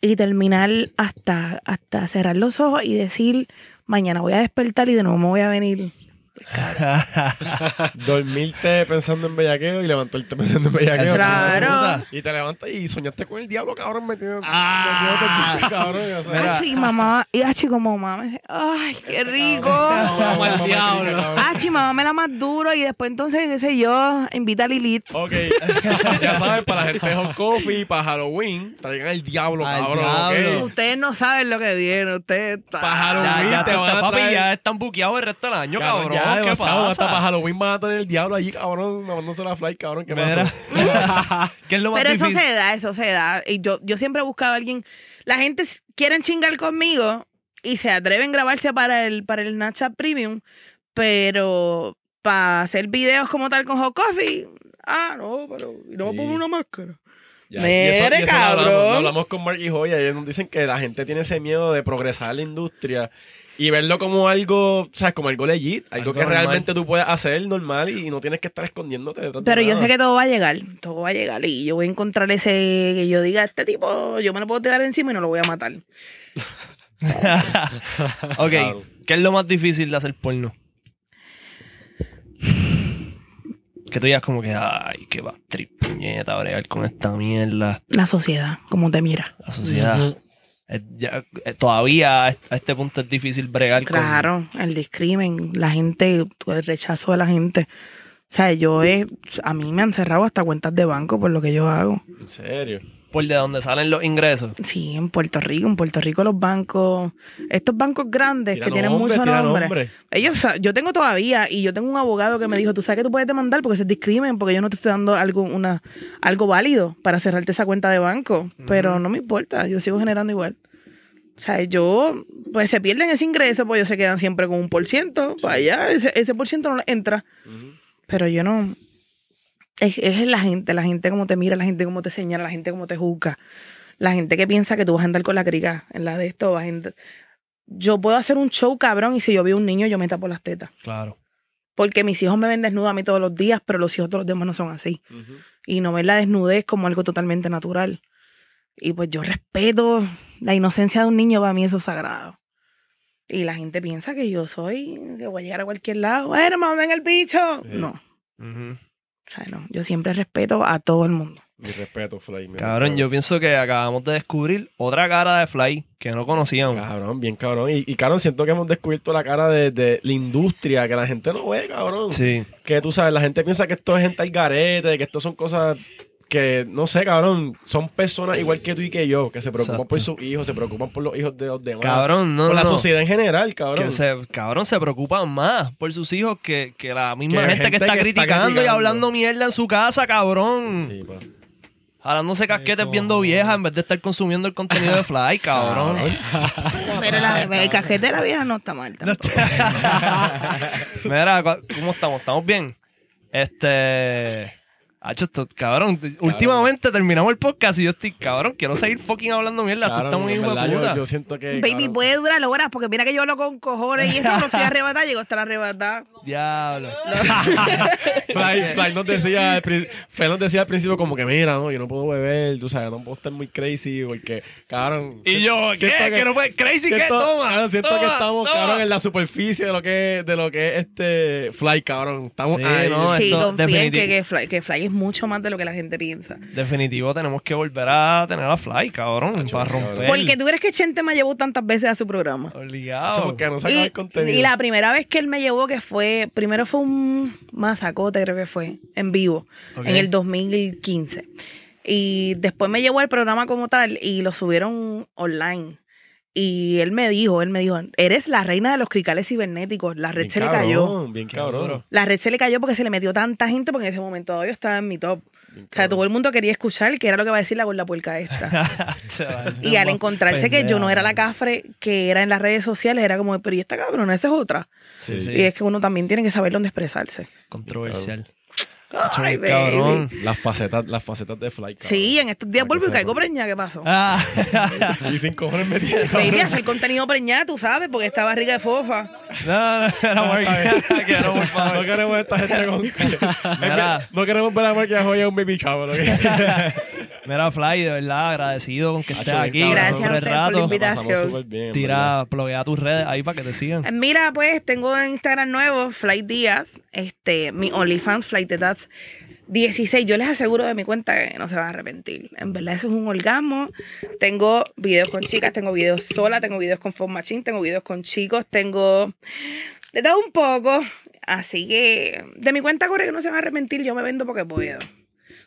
y terminar hasta, hasta cerrar los ojos y decir, mañana voy a despertar y de nuevo me voy a venir. Dormirte pensando en bellaqueo y levantarte pensando en bellaqueo. Claro. Y te levantas y soñaste con el diablo, cabrón, metido. Ah. cabrón. o sea. Mira. Achi, y mamá, y Achi como mamá me dice, ay, qué rico. Como el Mamá, diablo. Achi, mamá me la más duro y después entonces, qué sé yo, invita a Lilith. Ok, ya sabes, para la gente de Hot Coffee, para Halloween, traigan el diablo, Al cabrón. diablo. Ustedes no saben lo que viene, ustedes... Pa' Halloween. Ya, ya, te van a papi, traer- ya están buqueados el resto del año, Cabrón, cabrón. ya ¿Qué demasiado, hasta para pasa? Halloween van a tener el diablo allí, cabrón, mandándose la fly, cabrón. ¿Qué pasó? ¿Qué es lo más Pero eso se da, eso se da. Y yo, yo siempre he buscado a alguien... La gente quieren chingar conmigo y se atreven a grabarse para el, para el Snapchat Premium, pero para hacer videos como tal con Hot Coffee... Ah, no, pero... ¿y no me Sí. pongo una máscara? Ya, Mere, lo hablamos, cabrón. lo hablamos con Mark y Joy. Ellos nos dicen que la gente tiene ese miedo de progresar en la industria y verlo como algo, ¿sabes? Como algo legit, algo, Algo que normal. realmente tú puedes hacer normal y no tienes que estar escondiéndote detrás Pero de yo nada. sé que todo va a llegar, todo va a llegar y yo voy a encontrar ese que yo diga, este tipo, yo me lo puedo tirar encima y no lo voy a matar. ok. ¿qué es lo más difícil de hacer porno? Que tú digas como que, ay, qué va, trip, puñeta, bregar con esta mierda, La sociedad, como te mira. la sociedad. Eh, ya, eh, todavía a est- a este punto es difícil bregar con... Claro, el discrimen, la gente, el rechazo de la gente. O sea, yo he, a mí me han cerrado hasta cuentas de banco por lo que yo hago. En serio. Por de donde salen los ingresos. Sí, en Puerto Rico, en Puerto Rico los bancos, estos bancos grandes Tira que tienen nombre, mucho nombre. nombre. Ellos, o sea, yo tengo todavía, y yo tengo un abogado que me dijo, tú sabes que tú puedes demandar porque es discrimen, porque yo no te estoy dando algo, una, algo válido para cerrarte esa cuenta de banco. Pero no me importa, yo sigo generando igual. O sea, yo, pues se pierden ese ingreso, pues ellos se quedan siempre con un por ciento. Para allá, ese, ese por ciento no les entra. Pero yo no. Es, es la gente, la gente como te mira, la gente como te señala, la gente como te juzga. La gente que piensa que tú vas a andar con la crica en la de esto. Vas a andar- Yo puedo hacer un show, cabrón, y si yo veo un niño, yo me tapo las tetas. Claro. Porque mis hijos me ven desnuda a mí todos los días, pero los hijos de los demás no son así. Y no ven la desnudez como algo totalmente natural. Y pues yo respeto la inocencia de un niño, para mí eso es sagrado. Y la gente piensa que yo soy, que voy a llegar a cualquier lado. Bueno, mamá, ven el bicho. Sí. No. O sea, no, yo siempre respeto a todo el mundo. Mi respeto, Fly. mi Cabrón, respeto. yo pienso que acabamos de descubrir otra cara de Fly que no conocíamos. Cabrón, bien cabrón. Y, y cabrón, siento que hemos descubierto la cara de, de la industria que la gente no ve, cabrón. Sí. Que tú sabes, la gente piensa que esto es gente al garete, que esto son cosas que, no sé, cabrón, son personas igual que tú y que yo, que se preocupan Exacto. por sus hijos, se preocupan por los hijos de los demás. Cabrón, no, por la no, sociedad en general, cabrón. Que se, cabrón, se preocupan más por sus hijos que, que la misma Que gente, gente que está que está criticando y hablando mierda en su casa, cabrón. Sí, pa. Jalándose casquetes Ay, viendo viejas en vez de estar consumiendo el contenido de Fly, cabrón. Pero la, el casquete de la vieja no está mal tampoco. Mira, ¿cómo estamos? ¿Estamos bien? Este. Hacho, esto, cabrón. Últimamente terminamos el podcast y yo estoy, cabrón, quiero seguir fucking hablando mierda. Tú Cabrón, estás muy en hijo de verdad, yo, yo siento que. Baby, cabrón, puede durar horas porque mira que yo hablo con cojones y eso no estoy arrebatada, llegó hasta la arrebatada. Diablo. Fly, Fly nos decía, Fly nos decía al principio como que mira, no, yo no puedo beber, tú sabes, no puedo estar muy crazy porque, cabrón. Y yo, ¿qué? Que no puede. Crazy, ¿qué? siento- Toma. cabrón, siento que toma, estamos, toma. cabrón, en la superficie de lo que es, de lo que es este Fly, cabrón. Estamos Sí, ahí. no, Sí, esto que, que, Fly, que Fly es mucho más de lo que la gente piensa. Definitivo, tenemos que volver a tener a Fly, cabrón, para romper. Porque tú crees que Chente me llevó tantas veces a su programa. Obligado. Porque no Y, el contenido. y la primera vez que él me llevó, que fue, primero fue un masacote, creo que fue, en vivo, en el 2015. Y después me llevó al programa como tal y lo subieron online. Y él me dijo, él me dijo, eres la reina de los cricales cibernéticos. La red Bien se le cayó. Bien cabrón. La red se le cayó porque se le metió tanta gente porque en ese momento yo estaba en mi top. bien O sea, cabrón. todo el mundo quería escuchar qué era lo que va a decir la gorda puerca esta. Chaval, Y al encontrarse que yo no era la cafre que era en las redes sociales, era como, pero ¿y esta cabrona? Esa es otra. Sí, sí. Y es que uno también tiene que saber dónde expresarse. Controversial. Ay, cabrón. Las facetas, las facetas de Fly, cabrón. Sí, en estos días vuelvo y caigo preñada. ¿Qué pasó? Ah, Y sin cojones metidos. Baby, hacer contenido preñada, tú sabes, porque esta barriga de fofa. no, no, no, No favor. queremos esta gente con. Es que Mira. no queremos ver a Mark que joya un baby chavo. Mira, Fly, de verdad, agradecido con que estés Hacho, aquí. Gracias por a el ustedes por la rato. invitación. Bien. Tira, pluguea tus redes ahí para que te sigan. Mira, pues tengo en Instagram nuevo, Flight Díaz, este, mi OnlyFans, Flight Díaz 16. Yo les aseguro de mi cuenta que no se van a arrepentir. En verdad, eso es un orgasmo. Tengo videos con chicas, tengo videos sola, tengo videos con phone machine, tengo videos con chicos, tengo de todo un poco. Así que de mi cuenta corre que no se van a arrepentir. Yo me vendo porque puedo.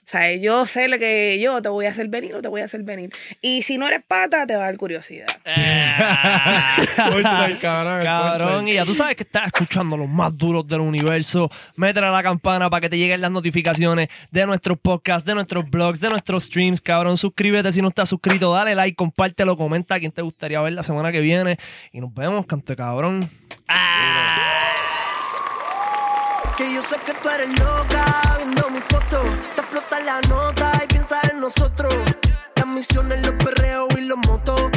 O sea, yo sé lo que yo te voy a hacer venir o te voy a hacer venir. Y si no eres pata, te va a dar curiosidad. Cabrón. el Cabrón, punchline. y ya tú sabes que estás escuchando los más duros del universo. Métele a la campana para que te lleguen las notificaciones de nuestros podcasts, de nuestros blogs, de nuestros streams. Cabrón, suscríbete si no estás suscrito. Dale like, compártelo, comenta a quién te gustaría ver la semana que viene. Y nos vemos, cante cabrón. Que yo sé que tú eres loca viendo mi foto explota la nota y piensa en nosotros. Las misiones, los perreos y los motos